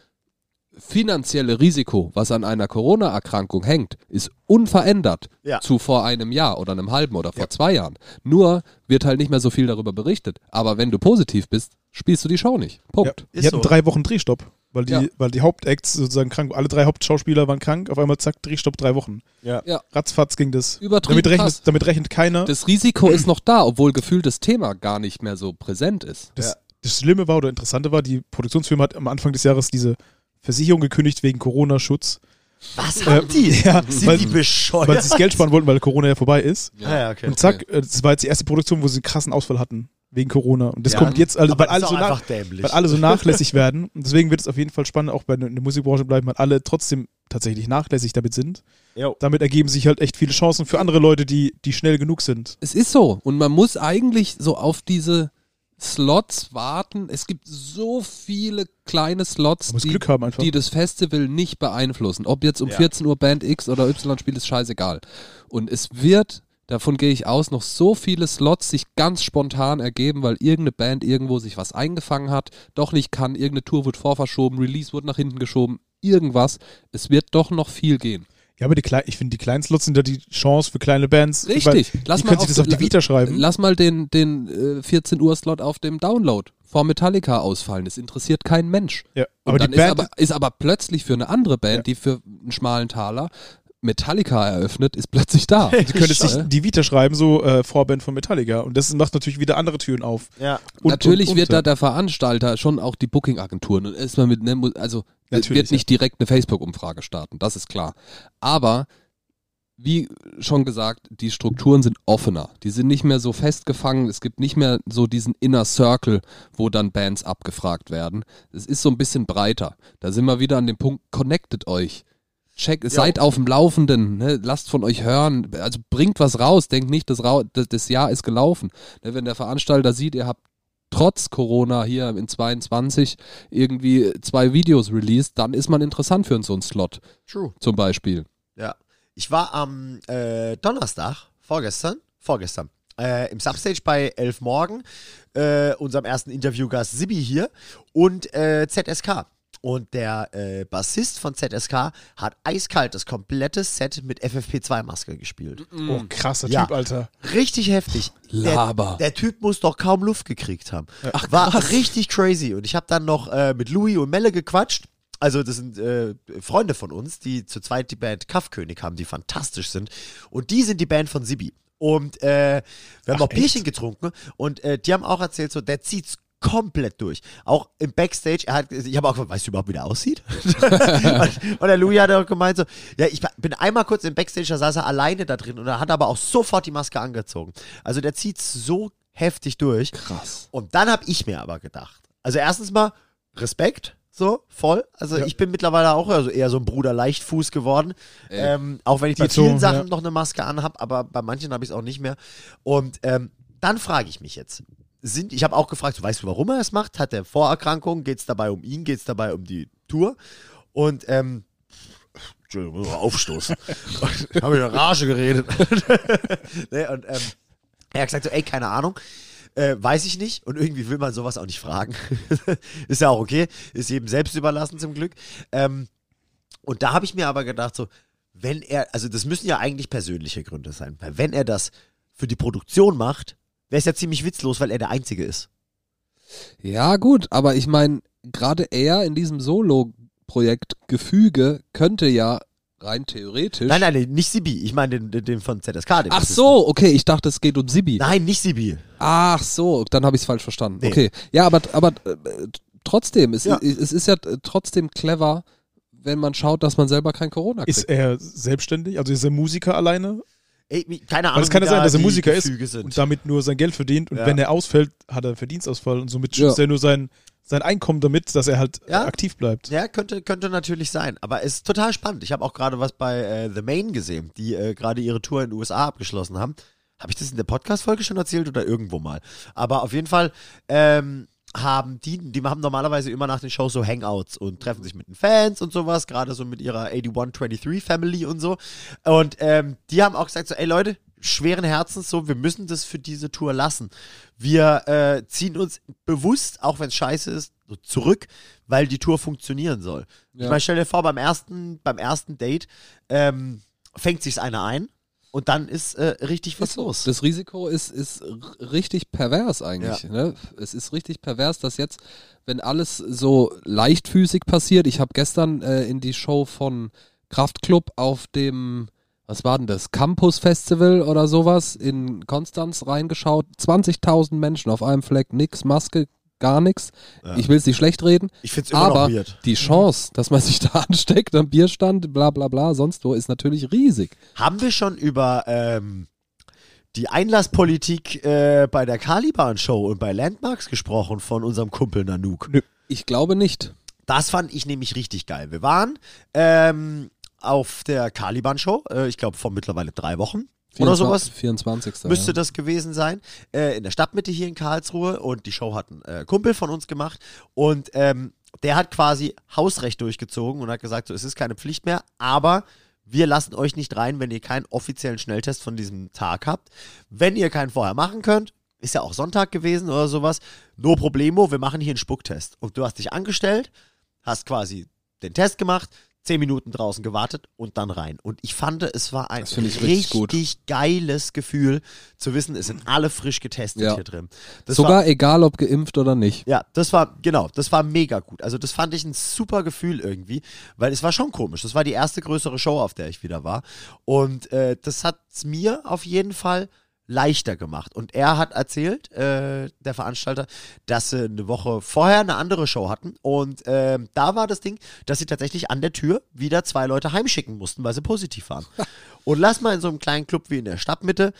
S1: finanzielle Risiko, was an einer Corona-Erkrankung hängt, ist unverändert
S4: Ja.
S1: zu vor einem Jahr oder einem halben oder vor zwei Jahren. Nur wird halt nicht mehr so viel darüber berichtet. Aber wenn du positiv bist, spielst du die Show nicht. Punkt.
S3: Ja, die hatten
S4: so.
S3: drei Wochen Drehstopp, weil die,
S1: Ja.
S3: weil die Hauptacts sozusagen krank, alle drei Hauptschauspieler waren krank, auf einmal zack, Drehstopp drei Wochen.
S4: Ja.
S1: Ja.
S3: Ratzfatz ging das.
S1: Übertrieben
S3: Damit
S1: krass.
S3: rechnet, damit rechnet keiner.
S1: Das Risiko ist noch da, obwohl gefühlt das Thema gar nicht mehr so präsent ist.
S3: Das,
S4: Ja.
S3: das Schlimme war oder Interessante war, die Produktionsfirma hat am Anfang des Jahres diese Versicherung gekündigt wegen Corona-Schutz.
S4: Was haben
S3: Äh,
S4: die?
S3: ja,
S4: Sind
S3: weil-
S4: die bescheuert?
S3: Weil sie das Geld sparen wollten, weil Corona ja vorbei ist.
S4: Ah, ja, okay.
S3: Und zack, äh, das war jetzt die erste Produktion, wo sie einen krassen Ausfall hatten. Wegen Corona. Und das
S4: Ja.
S3: kommt jetzt, also,
S4: Aber
S3: weil, alle
S4: das
S3: so nach,
S4: einfach dämlich.
S3: weil alle so nachlässig werden. Und deswegen wird es auf jeden Fall spannend, auch bei der Musikbranche bleiben, weil alle trotzdem tatsächlich nachlässig damit sind.
S4: Jo.
S3: Damit ergeben sich halt echt viele Chancen für andere Leute, die, die schnell genug sind.
S1: Es ist so. Und man muss eigentlich so auf diese Slots warten. Es gibt so viele kleine Slots, die,
S3: Glück haben einfach.
S1: die das Festival nicht beeinflussen. Ob jetzt um
S4: Ja.
S1: 14 Uhr Band X oder Y spielt, ist scheißegal. Und es wird, davon gehe ich aus, noch so viele Slots sich ganz spontan ergeben, weil irgendeine Band irgendwo sich was eingefangen hat, doch nicht kann, irgendeine Tour wird vorverschoben, Release wurde nach hinten geschoben, irgendwas. Es wird doch noch viel gehen.
S3: Ja, aber die Klei- ich finde, die kleinen Slots sind da die Chance für kleine Bands.
S1: Richtig.
S3: Weil,
S1: Lass
S3: die
S1: mal
S3: können sich das auf die Vita schreiben.
S1: Lass mal den, den äh, 14 Uhr Slot auf dem Download vor Metallica ausfallen. Das interessiert keinen Mensch.
S3: ja,
S1: Und
S3: aber
S1: dann
S3: die Band,
S1: ist, aber, ist aber plötzlich für eine andere Band,
S3: Ja.
S1: die für einen schmalen Taler Metallica eröffnet, ist plötzlich da.
S3: sie können es sich
S1: Ja.
S3: die Vita schreiben, so äh, Vorband von Metallica. Und das macht natürlich wieder andere Türen auf.
S4: Ja.
S3: Und,
S1: Natürlich
S3: und, und,
S1: wird da der Veranstalter schon auch die Booking-Agenturen und erstmal mit, ne, also es
S3: Natürlich,
S1: wird nicht direkt eine Facebook-Umfrage starten, das ist klar. Aber wie schon gesagt, die Strukturen sind offener. Die sind nicht mehr so festgefangen. Es gibt nicht mehr so diesen Inner Circle, wo dann Bands abgefragt werden. Es ist so ein bisschen breiter. Da sind wir wieder an dem Punkt, connectet euch. Check, seid auf dem Laufenden, ne? lasst von euch hören, also bringt was raus, denkt nicht, das, Ra das, das Jahr ist gelaufen. Ne? Wenn der Veranstalter sieht, ihr habt trotz Corona hier in 22 irgendwie zwei Videos released, dann ist man interessant für so einen Slot
S4: True.
S1: zum Beispiel.
S4: Ja. Ich war am äh, Donnerstag, vorgestern, vorgestern, äh, im Substage bei Elf Morgen, äh, unserem ersten Interviewgast Sibi hier und äh, ZSK. Und der äh, Bassist von ZSK hat eiskalt das komplette Set mit FFP2-Maske gespielt.
S3: Oh, krasser
S4: Ja.
S3: Typ, Alter.
S4: Richtig heftig.
S1: Laber.
S4: Der, der Typ muss doch kaum Luft gekriegt haben. War richtig crazy. Und ich habe dann noch äh, mit Louis und Melle gequatscht. Also das sind äh, Freunde von uns, die zu zweit die Band Kaffkönig haben, die fantastisch sind. Und die sind die Band von Sibi. Und äh, wir haben noch Bierchen getrunken und äh, die haben auch erzählt, so der zieht's komplett durch. Auch im Backstage, er hat, ich habe auch gefragt, weißt du überhaupt, wie der aussieht? und, und der Louis hat auch gemeint so, ja, ich bin einmal kurz im Backstage, da saß er alleine da drin und er hat aber auch sofort die Maske angezogen. Also der zieht's so heftig durch.
S1: Krass.
S4: Und dann habe ich mir aber gedacht, also erstens mal Respekt, so voll. Also
S3: Ja.
S4: ich bin mittlerweile auch also eher so ein Bruder Leichtfuß geworden. Ähm, auch wenn ich bei
S3: so,
S4: vielen Sachen
S3: ja.
S4: noch eine Maske anhab, aber bei manchen habe ich es auch nicht mehr. Und ähm, dann frage ich mich jetzt. Sind, ich habe auch gefragt, weißt du, warum er es macht? Hat er Vorerkrankungen? Geht es dabei um ihn? Geht es dabei um die Tour? Und ähm, Entschuldigung, aufstoßen. habe ich in Rage geredet. nee, und ähm, er hat gesagt so, ey, keine Ahnung. Äh, weiß ich nicht und irgendwie will man sowas auch nicht fragen. ist ja auch okay, ist jedem selbst überlassen zum Glück. Ähm, und da habe ich mir aber gedacht, so, wenn er, also das müssen ja eigentlich persönliche Gründe sein, weil wenn er das für die Produktion macht, wäre es ja ziemlich witzlos, weil er der Einzige ist.
S1: Ja, gut, aber ich meine, gerade er in diesem Solo-Projekt Gefüge könnte ja rein theoretisch.
S4: Nein, nein, nicht Sibi, ich meine den, den, den von ZSK. Den
S1: Ach so, okay, ich dachte, es geht um Sibi.
S4: Nein, nicht Sibi.
S1: Ach so, dann habe ich es falsch verstanden.
S4: Nee.
S1: Okay. Ja, aber, aber äh, trotzdem, es,
S4: Ja.
S1: es ist ja trotzdem clever, wenn man schaut, dass man selber kein Corona kriegt.
S3: Ist er selbstständig? Also ist er Musiker alleine?
S4: Ey, wie- keine Ahnung.
S3: Weil es kann ja sein,
S4: da
S3: dass er Musiker
S4: Gefüge
S3: ist
S4: Sind.
S3: und damit nur sein Geld verdient. Und
S4: Ja.
S3: wenn er ausfällt, hat er Verdienstausfall. Und somit
S1: Ja.
S3: schützt er nur sein, sein Einkommen damit, dass er halt
S4: Ja.
S3: äh, aktiv bleibt.
S4: Ja, könnte, könnte natürlich sein. Aber es ist total spannend. Ich habe auch gerade was bei äh, The Main gesehen, die äh, gerade ihre Tour in den USA abgeschlossen haben. Habe ich das in der Podcast-Folge schon erzählt oder irgendwo mal? Aber auf jeden Fall ähm, haben die, die haben normalerweise immer nach den Shows so Hangouts und treffen sich mit den Fans und sowas, gerade so mit ihrer 8123 Family und so. Und ähm, die haben auch gesagt so, ey Leute, schweren Herzens so, wir müssen das für diese Tour lassen. Wir äh, ziehen uns bewusst, auch wenn es scheiße ist, so zurück, weil die Tour funktionieren soll. Ich
S1: Ja.
S4: meine, stell dir vor, beim ersten, beim ersten Date ähm, fängt sich einer ein und dann ist äh, richtig was
S1: Ist so.
S4: los.
S1: Das Risiko ist, ist richtig pervers eigentlich. Ne? Es ist richtig pervers, dass jetzt, wenn alles so leichtfüßig passiert, ich habe gestern äh, in die Show von Kraftklub auf dem, was war denn das, Campus Festival oder sowas in Konstanz reingeschaut. 20.000 Menschen auf einem Fleck, nix, Maske, gar nichts. Ich will es nicht schlecht reden.
S4: Ich find's immer
S1: Aber
S4: noch weird.
S1: die Chance, dass man sich da ansteckt am Bierstand, bla bla bla, sonst wo, ist natürlich riesig.
S4: Haben wir schon über ähm, die Einlasspolitik äh, bei der Caliban-Show und bei Landmarks gesprochen von unserem Kumpel Nanook?
S1: Ich glaube nicht.
S4: Das fand ich nämlich richtig geil. Wir waren ähm, auf der Caliban-Show, äh, ich glaube vor mittlerweile drei Wochen oder sowas.
S1: 24.
S4: Müsste
S1: ja.
S4: das gewesen sein. Äh, in der Stadtmitte hier in Karlsruhe und die Show hat ein äh, Kumpel von uns gemacht und ähm, der hat quasi Hausrecht durchgezogen und hat gesagt, so, es ist keine Pflicht mehr, aber wir lassen euch nicht rein, wenn ihr keinen offiziellen Schnelltest von diesem Tag habt. Wenn ihr keinen vorher machen könnt, ist ja auch Sonntag gewesen oder sowas, no problemo, wir machen hier einen Spucktest. Und du hast dich angestellt, hast quasi den Test gemacht, zehn Minuten draußen gewartet und dann rein. Und ich fand, es war ein richtig
S1: richtig
S4: geiles Gefühl zu wissen, es sind alle frisch getestet
S1: Ja.
S4: hier drin. Das
S1: Sogar
S4: war,
S1: egal, ob geimpft oder nicht.
S4: ja, das war, genau, das war mega gut. Also das fand ich ein super Gefühl irgendwie, weil es war schon komisch. Das war die erste größere Show, auf der ich wieder war. Und äh, das hat es mir auf jeden Fall leichter gemacht. Und er hat erzählt, äh, der Veranstalter, dass sie eine Woche vorher eine andere Show hatten. Und ähm, da war das Ding, dass sie tatsächlich an der Tür wieder zwei Leute heimschicken mussten, weil sie positiv waren. Und lass mal in so einem kleinen Club wie in der Stadtmitte,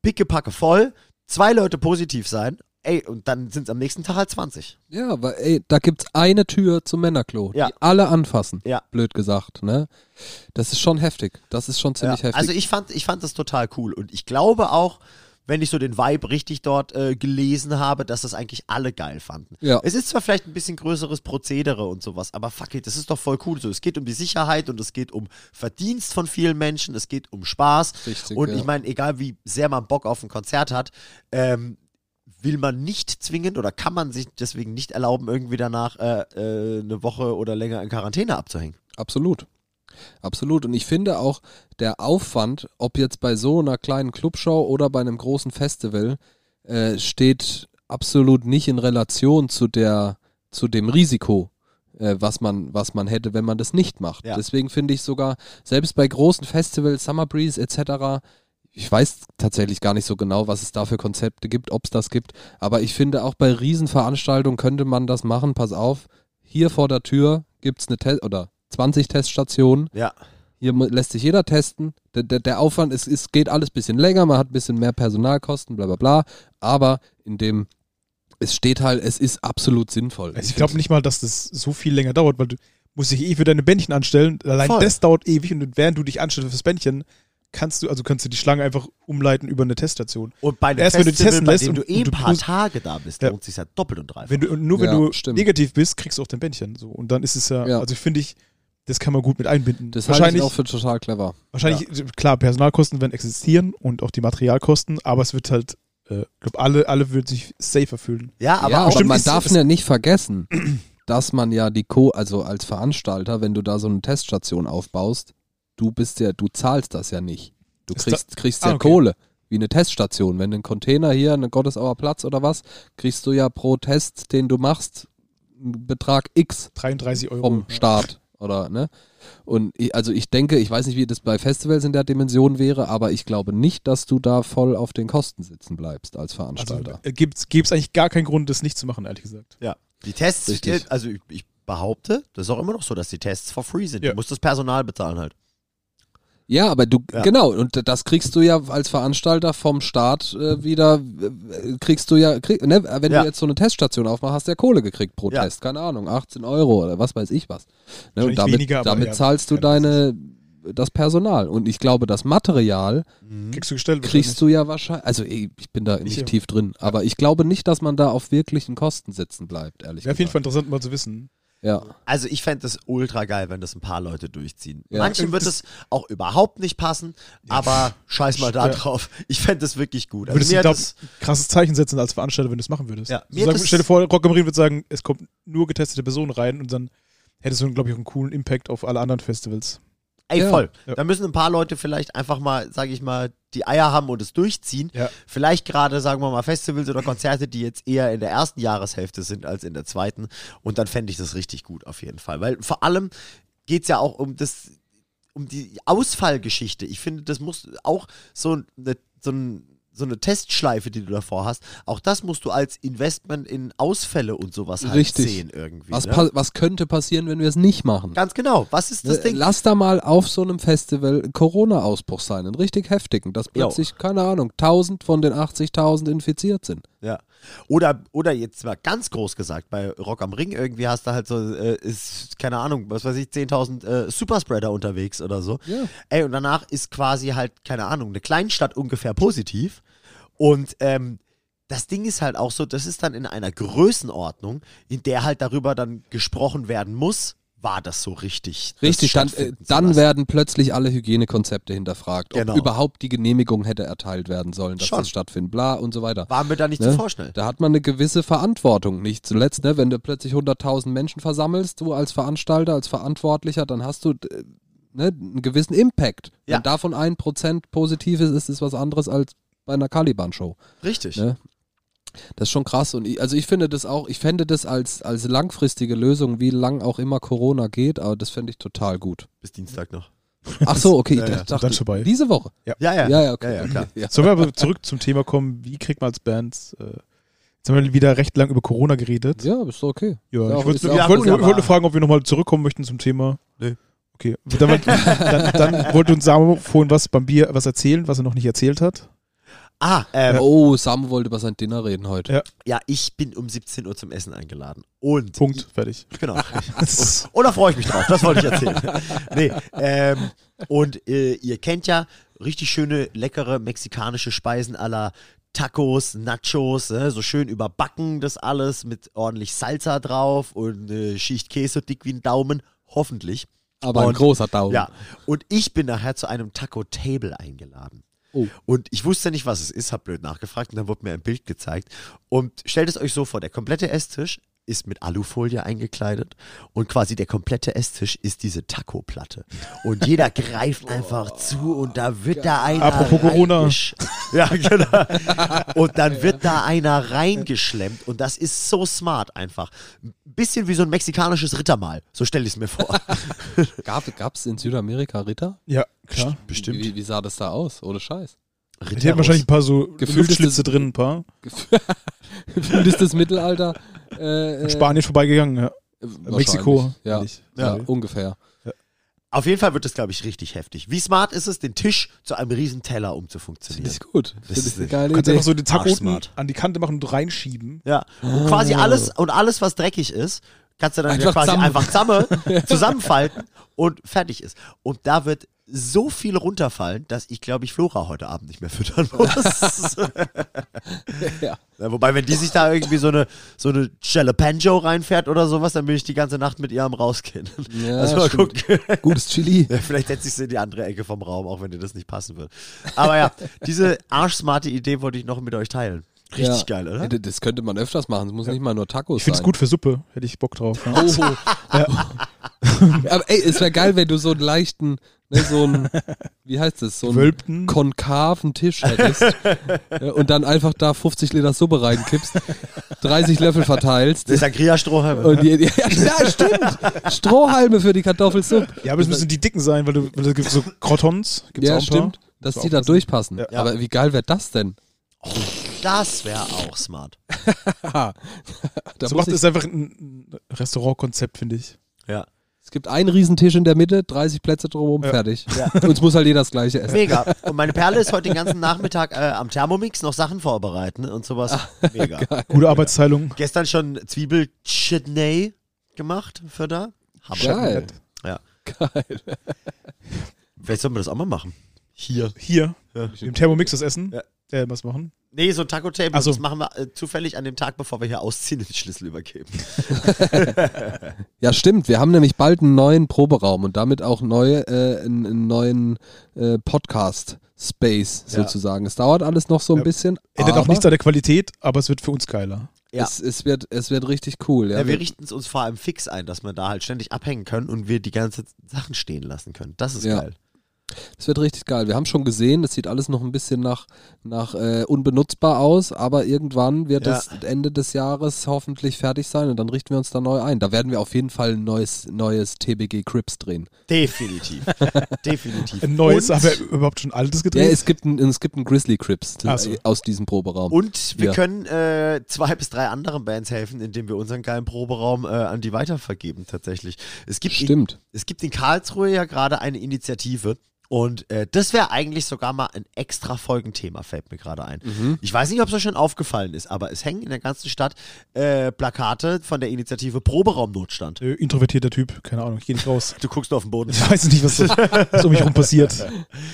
S4: pickepacke voll, zwei Leute positiv sein. Ey, und dann sind es am nächsten Tag halt 20.
S1: Ja, aber ey, da gibt's eine Tür zum Männerklo,
S4: Ja.
S1: die alle anfassen.
S4: Ja.
S1: Blöd gesagt, ne? Das ist schon heftig. Das ist schon ziemlich
S4: Ja,
S1: heftig.
S4: Also ich fand, ich fand das total cool. Und ich glaube auch, wenn ich so den Vibe richtig dort äh, gelesen habe, dass das eigentlich alle geil fanden.
S1: Ja.
S4: Es ist zwar vielleicht ein bisschen größeres Prozedere und sowas, aber fuck it, das ist doch voll cool so. Es geht um die Sicherheit und es geht um Verdienst von vielen Menschen, es geht um Spaß.
S1: Richtig,
S4: und
S1: ja.
S4: ich meine, egal wie sehr man Bock auf ein Konzert hat, ähm, will man nicht zwingend oder kann man sich deswegen nicht erlauben, irgendwie danach äh, äh, eine Woche oder länger in Quarantäne abzuhängen.
S1: Absolut. Absolut. Und ich finde auch, der Aufwand, ob jetzt bei so einer kleinen Clubshow oder bei einem großen Festival, äh, steht absolut nicht in Relation zu der, zu dem Risiko, äh, was man, was man hätte, wenn man das nicht macht.
S4: Ja.
S1: Deswegen finde ich sogar, selbst bei großen Festivals, Summer Breeze etc., ich weiß tatsächlich gar nicht so genau, was es da für Konzepte gibt, ob es das gibt, aber ich finde auch bei Riesenveranstaltungen könnte man das machen. Pass auf, hier vor der Tür gibt es eine Test oder 20 Teststationen.
S4: Ja.
S1: Hier lässt sich jeder testen. Der, der, der Aufwand, es, es geht alles ein bisschen länger, man hat ein bisschen mehr Personalkosten, bla bla bla. Aber in dem, es steht halt, es ist absolut sinnvoll.
S3: Also ich glaube nicht mal, dass das so viel länger dauert, weil du musst dich eh für deine Bändchen anstellen. Allein
S4: Voll.
S3: das dauert ewig und während du dich anstellst fürs Bändchen, kannst du, also kannst du die Schlange einfach umleiten über eine Teststation.
S4: Und bei einem
S3: Erst wenn du
S4: Festival,
S3: testen
S4: bei
S3: lässt
S4: dem
S3: und-
S4: du eh ein paar
S3: pus-
S4: Tage da bist,
S3: Ja.
S4: lohnt sich ja doppelt und dreifach.
S3: Wenn du, und nur wenn
S1: Ja,
S3: du
S1: stimmt.
S3: negativ bist, kriegst du auch dein Bändchen. So. Und dann ist es ja,
S1: Ja.
S3: also finde ich, das kann man gut mit einbinden.
S1: Das halte ich
S3: wahrscheinlich,
S1: auch für total clever.
S3: wahrscheinlich klar, Personalkosten werden existieren und auch die Materialkosten, aber es wird halt, äh, ich glaube, alle, alle würden sich safer fühlen.
S4: ja, aber
S1: ja, aber
S3: stimmt,
S1: man
S3: ist-
S1: darf
S3: ist-
S1: ja nicht vergessen, dass man ja die Co, also als Veranstalter, wenn du da so eine Teststation aufbaust, du bist ja, du zahlst das ja nicht. Du
S3: Ist
S1: kriegst, kriegst
S3: Ah,
S1: ja
S3: okay.
S1: Kohle, wie eine Teststation. Wenn ein Container hier, eine Gottesauer Platz oder was, kriegst du ja pro Test, den du machst, einen Betrag X
S3: 33 Euro.
S1: vom
S3: ja.
S1: Staat oder ne? Und ich, also ich denke, ich weiß nicht, wie das bei Festivals in der Dimension wäre, aber ich glaube nicht, dass du da voll auf den Kosten sitzen bleibst als
S3: Also
S1: Veranstalter.
S3: äh, gibt es eigentlich gar keinen Grund, das nicht zu machen, ehrlich gesagt.
S4: ja. die Tests,
S1: Richtig.
S4: äh, also ich, ich behaupte, das ist auch immer noch so, dass die Tests for free sind.
S3: Ja.
S4: Du musst das Personal bezahlen halt.
S1: Ja, aber du,
S4: Ja.
S1: genau, und das kriegst du ja als Veranstalter vom Staat äh, wieder, äh, kriegst du ja, krieg, ne, wenn
S4: Ja.
S1: du jetzt so eine Teststation aufmachst, hast du ja Kohle gekriegt pro
S4: Ja.
S1: Test, keine Ahnung, 18 Euro oder was weiß ich was. Ne, und damit,
S3: weniger,
S1: damit
S3: ja,
S1: zahlst du deine, das Personal. Und ich glaube, das Material
S3: Kriegst du gestellt?
S1: kriegst du ja wahrscheinlich, also ey, ich bin da nicht
S3: ja.
S1: tief drin, aber ich glaube nicht, dass man da auf wirklichen Kosten sitzen bleibt, ehrlich
S3: Wäre auf jeden Fall
S1: gesagt.
S3: interessant mal zu wissen.
S1: Ja.
S4: Also ich fände das ultra geil, wenn das ein paar Leute durchziehen.
S1: Ja.
S4: Manchen wird es auch überhaupt nicht passen, aber scheiß mal da drauf. Ich fände das wirklich gut. Also
S3: Würdest
S4: mir
S3: du ein krasses Zeichen setzen als Veranstalter, wenn du es machen würdest?
S4: Ja,
S3: so sagen, stell dir vor, Rock am Ring würde sagen, es kommt nur getestete Personen rein und dann hättest du, glaube ich, auch einen coolen Impact auf alle anderen Festivals.
S4: Ey
S1: Ja.
S4: voll.
S3: Ja.
S4: Da müssen ein paar Leute vielleicht einfach mal, sage ich mal, die Eier haben und es durchziehen.
S3: Ja.
S4: Vielleicht gerade, sagen wir mal, Festivals oder Konzerte, die jetzt eher in der ersten Jahreshälfte sind als in der zweiten. Und dann fände ich das richtig gut auf jeden Fall. Weil vor allem geht es ja auch um das, um die Ausfallgeschichte. Ich finde, das muss auch so eine, so ein so eine Testschleife, die du davor hast, auch das musst du als Investment in Ausfälle und sowas halt
S1: Richtig.
S4: sehen irgendwie.
S1: Was,
S4: ne?
S1: was könnte passieren, wenn wir es nicht machen?
S4: Ganz genau. Was ist das
S1: Äh,
S4: Ding?
S1: Lass da mal auf so einem Festival Corona-Ausbruch sein, einen richtig heftigen, dass
S4: Jo.
S1: plötzlich, keine Ahnung, 1000 von den 80.000 infiziert sind.
S4: Ja. Oder, oder jetzt mal ganz groß gesagt, bei Rock am Ring irgendwie hast du halt so, äh, ist, keine Ahnung, was weiß ich, 10.000 äh, Superspreader unterwegs oder so.
S1: Ja.
S4: Ey, und danach ist quasi halt, keine Ahnung, eine Kleinstadt ungefähr positiv. Und ähm, das Ding ist halt auch so, das ist dann in einer Größenordnung, in der halt darüber dann gesprochen werden muss, war das so richtig?
S1: Richtig, dann, äh, dann werden plötzlich alle Hygienekonzepte hinterfragt, ob
S4: Genau.
S1: überhaupt die Genehmigung hätte erteilt werden sollen, dass
S4: Schon.
S1: das stattfindet, bla und so weiter.
S4: Waren wir da nicht
S1: Ne?
S4: zu vorschnell?
S1: Da hat man eine gewisse Verantwortung. Nicht zuletzt, ne, wenn du plötzlich 100.000 Menschen versammelst, du als Veranstalter, als Verantwortlicher, dann hast du ne, einen gewissen Impact.
S4: Ja.
S1: Wenn davon ein Prozent positiv ist, ist es was anderes als bei einer Caliban-Show.
S4: Richtig.
S1: Ne? Das ist schon krass. Und ich, also ich finde das auch, ich fände das als, als langfristige Lösung, wie lang auch immer Corona geht, aber das fände ich total gut.
S4: Bis Dienstag noch.
S1: Ach so, okay,
S4: Ja,
S1: ich
S4: ja.
S1: dachte,
S3: Dann schon bei.
S1: diese Woche.
S4: Ja, ja.
S1: Ja, ja, okay.
S4: Ja, ja, klar.
S1: Ja.
S3: Sollen wir aber zurück zum Thema kommen, wie kriegt man als Bands, äh, jetzt haben wir wieder recht lang über Corona geredet.
S1: Ja, ist doch okay.
S3: Ja,
S1: Ist
S3: ich
S1: auch-
S3: wollte ich wollte wollte nur fragen, ob wir nochmal zurückkommen möchten zum Thema.
S4: Nö.
S3: Okay. Dann, dann, dann wollte uns Samo vorhin was beim Bier was erzählen, was er noch nicht erzählt hat.
S4: Ah, ähm,
S1: Oh, Sam wollte über sein Dinner reden heute.
S3: Ja.
S4: ja, ich bin um 17 Uhr zum Essen eingeladen. Und.
S3: Punkt. Fertig.
S4: Genau. Und da freue ich mich drauf, das wollte ich erzählen. nee, ähm, und äh, ihr kennt ja richtig schöne, leckere mexikanische Speisen aller Tacos, Nachos, äh, so schön überbacken das alles mit ordentlich Salsa drauf und äh, Schicht Käse so dick wie ein Daumen, hoffentlich.
S1: Aber ein
S4: Und-
S1: großer Daumen.
S4: Ja, und ich bin nachher zu einem Taco-Table eingeladen.
S1: Oh.
S4: Und ich wusste nicht, was es ist, hab blöd nachgefragt und dann wurde mir ein Bild gezeigt. Und stellt es euch so vor, der komplette Esstisch ist mit Alufolie eingekleidet und quasi der komplette Esstisch ist diese Taco-Platte. Und jeder greift einfach zu und da wird da einer
S3: Apropos Corona.
S4: Ja, genau. Und dann wird da einer reingeschlemmt und das ist so smart einfach. Ein bisschen wie so ein mexikanisches Rittermahl, so stelle ich es mir vor.
S1: Gab es in Südamerika Ritter?
S3: Ja, klar.
S4: Bestimmt.
S1: Wie, wie sah das da aus? Ohne Scheiß.
S3: Die hatten wahrscheinlich ein paar so
S1: das-
S3: drin, ein paar.
S1: Gefühlt ist das Mittelalter. Äh, äh,
S3: Spanien vorbeigegangen, ja. Mexiko.
S1: Ja, ja,
S3: Ja.
S1: ungefähr.
S4: Auf jeden Fall wird das, glaube ich, richtig heftig. Wie smart ist es, den Tisch zu einem riesen Teller umzufunktionieren?
S1: ich gut.
S4: Das ist-
S1: eine geile
S3: Du kannst
S1: Idee.
S3: einfach so den Taco an die Kante machen und reinschieben.
S4: Ja. Und quasi alles und alles, was dreckig ist, kannst du dann ja
S1: Einfach
S4: quasi
S1: zusammen.
S4: einfach zusammen, zusammenfalten und fertig ist. Und da wird so viel runterfallen, dass ich, glaube ich, Flora heute Abend nicht mehr füttern muss.
S1: ja.
S4: Ja, wobei, wenn die sich da irgendwie so eine, so eine Jalapeno reinfährt oder sowas, dann bin ich die ganze Nacht mit ihr am Rausgehen.
S1: Ja,
S4: also mal
S1: stimmt.
S4: gucken.
S1: Gutes Chili.
S4: Vielleicht setze ich sie in die andere Ecke vom Raum, auch wenn dir das nicht passen wird. Aber ja, diese arschsmarte Idee wollte ich noch mit euch teilen. Richtig
S1: ja.
S4: geil, oder?
S1: Ja, Das könnte man öfters machen. Es muss nicht mal nur Tacos
S3: Ich finde es
S1: sein.
S3: gut für Suppe. Hätte ich Bock drauf. Ja.
S1: Oh. Aber ey, es wäre geil, wenn du so einen leichten, ne, so einen, wie heißt das, so einen
S3: Wölbten.
S1: konkaven Tisch hättest ja, und dann einfach da 50 Liter Suppe reinkippst, 30 Löffel verteilst
S4: Das ist Sangria-Strohhalme.
S1: und die, ja, ja, stimmt, Strohhalme für die Kartoffelsuppe.
S3: Ja, aber es müssen die dicken sein, weil du, weil gibt so Crotons. Gibt's
S1: Ja,
S3: auch ein paar.
S1: stimmt, dass die da
S3: aufpassen.
S1: durchpassen.
S3: Ja.
S1: Aber wie geil wäre das denn?
S4: Das wäre auch smart.
S1: Da
S3: So macht es einfach ein Restaurantkonzept, finde ich.
S4: Ja.
S1: es gibt einen Riesentisch in der Mitte, 30 Plätze drumherum,
S3: Ja.
S1: fertig.
S4: Ja.
S1: Und es muss halt jeder das gleiche essen.
S4: Mega. Und meine Perle ist heute den ganzen Nachmittag äh, am Thermomix noch Sachen vorbereiten und sowas. Mega.
S3: Gute Arbeitsteilung.
S4: Gestern schon Zwiebel-Chutney gemacht für da. Hammer.
S1: Geil.
S4: Ja.
S1: Geil.
S4: Vielleicht sollten wir das auch mal machen. Hier.
S3: Hier,
S4: Ja.
S3: im Thermomix das Essen.
S4: Ja.
S3: Äh, was machen?
S4: Nee, so ein Taco-Table.
S3: Ach so.
S4: Das machen wir äh, zufällig an dem Tag, bevor wir hier ausziehen und den Schlüssel übergeben.
S1: Ja, stimmt. Wir haben nämlich bald einen neuen Proberaum und damit auch neue, äh, einen, einen neuen äh, Podcast-Space
S4: Ja.
S1: sozusagen. Es dauert alles noch so ein
S3: Ja.
S1: bisschen.
S3: Ändert auch nichts an der Qualität, aber es wird für uns geiler.
S4: Ja.
S1: Es, es, wird, es wird richtig cool. Ja,
S4: Ja, wir richten es uns vor allem fix ein, dass wir da halt ständig abhängen können und wir die ganze Sachen stehen lassen können. Das ist
S1: Ja.
S4: geil.
S1: Es wird richtig geil. Wir haben schon gesehen, es sieht alles noch ein bisschen nach, nach äh, unbenutzbar aus, aber irgendwann wird
S4: Ja.
S1: es Ende des Jahres hoffentlich fertig sein und dann richten wir uns da neu ein. Da werden wir auf jeden Fall ein neues, neues TBG Crips drehen.
S4: Definitiv. Definitiv.
S3: Ein neues,
S4: und,
S3: haben wir überhaupt schon altes
S1: Ja,
S3: gedreht?
S1: es gibt ein, es gibt ein Grizzly Crips
S3: Ach so.
S1: äh, aus diesem Proberaum.
S4: und wir
S1: Ja.
S4: können äh, zwei bis drei anderen Bands helfen, indem wir unseren geilen Proberaum äh, an die weitervergeben tatsächlich. Es gibt in,
S1: Stimmt.
S4: es gibt in Karlsruhe ja gerade eine Initiative Und äh, das wäre eigentlich sogar mal ein extra Folgenthema, fällt mir gerade ein.
S1: Mhm.
S4: Ich weiß nicht, ob es euch schon aufgefallen ist, aber es hängen in der ganzen Stadt äh, Plakate von der Initiative Proberaumnotstand.
S3: Äh, introvertierter Typ, keine Ahnung, ich geh nicht raus.
S4: Du guckst nur auf den Boden.
S3: Ich weiß nicht, was, so, was um mich rum passiert.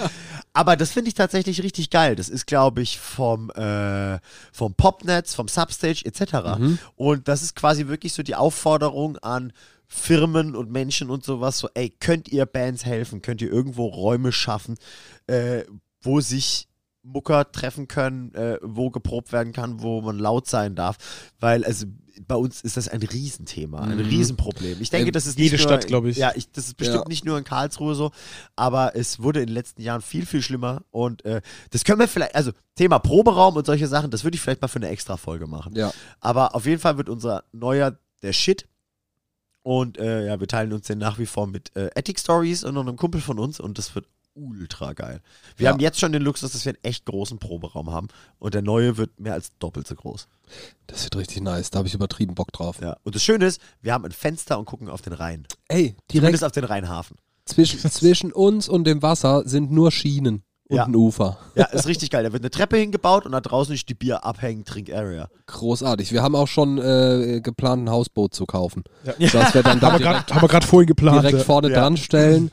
S4: Aber das finde ich tatsächlich richtig geil. Das ist, glaube ich, vom, äh, vom Popnetz, vom Substage etc.
S1: Mhm.
S4: Und das ist quasi wirklich so die Aufforderung an Firmen und Menschen und sowas. So, ey, könnt ihr Bands helfen? Könnt ihr irgendwo Räume schaffen, äh, wo sich Mucker treffen können, äh, wo geprobt werden kann, wo man laut sein darf. Weil, also bei uns ist das ein Riesenthema, ein
S1: Mhm.
S4: Riesenproblem. Ich denke, das ist
S3: jede
S4: nicht nur,
S3: Stadt, glaub ich.
S4: Ja, ich, das ist bestimmt
S1: Ja.
S4: nicht nur in Karlsruhe so, aber es wurde in den letzten Jahren viel, viel schlimmer. Und äh, das können wir vielleicht, also Thema Proberaum und solche Sachen, das würde ich vielleicht mal für eine extra Folge machen.
S1: Ja.
S4: Aber auf jeden Fall wird unser neuer der Shit. Und äh, ja, wir teilen uns den nach wie vor mit äh, Attic Stories und einem Kumpel von uns und das wird ultra geil. Wir
S1: Ja.
S4: haben jetzt schon den Luxus, dass wir einen echt großen Proberaum haben und der neue wird mehr als doppelt so groß.
S1: Das wird richtig nice. Da habe ich übertrieben Bock drauf.
S4: Ja. Und das Schöne ist, wir haben ein Fenster und gucken auf den Rhein.
S1: Ey, direkt
S4: Zumindest auf den Rheinhafen.
S1: zwischen, zwischen uns und dem Wasser sind nur Schienen und
S4: Ja.
S1: ein Ufer.
S4: Ja, ist richtig geil. Da wird eine Treppe hingebaut und da draußen ist die Bier abhängen, Trink-Area.
S1: Großartig. Wir haben auch schon äh, geplant, ein Hausboot zu kaufen.
S3: Ja.
S1: Dass wir dann da
S3: Haben wir
S1: direkt,
S3: wir gerade vorhin geplant.
S1: direkt vorne
S4: Ja.
S1: dran stellen.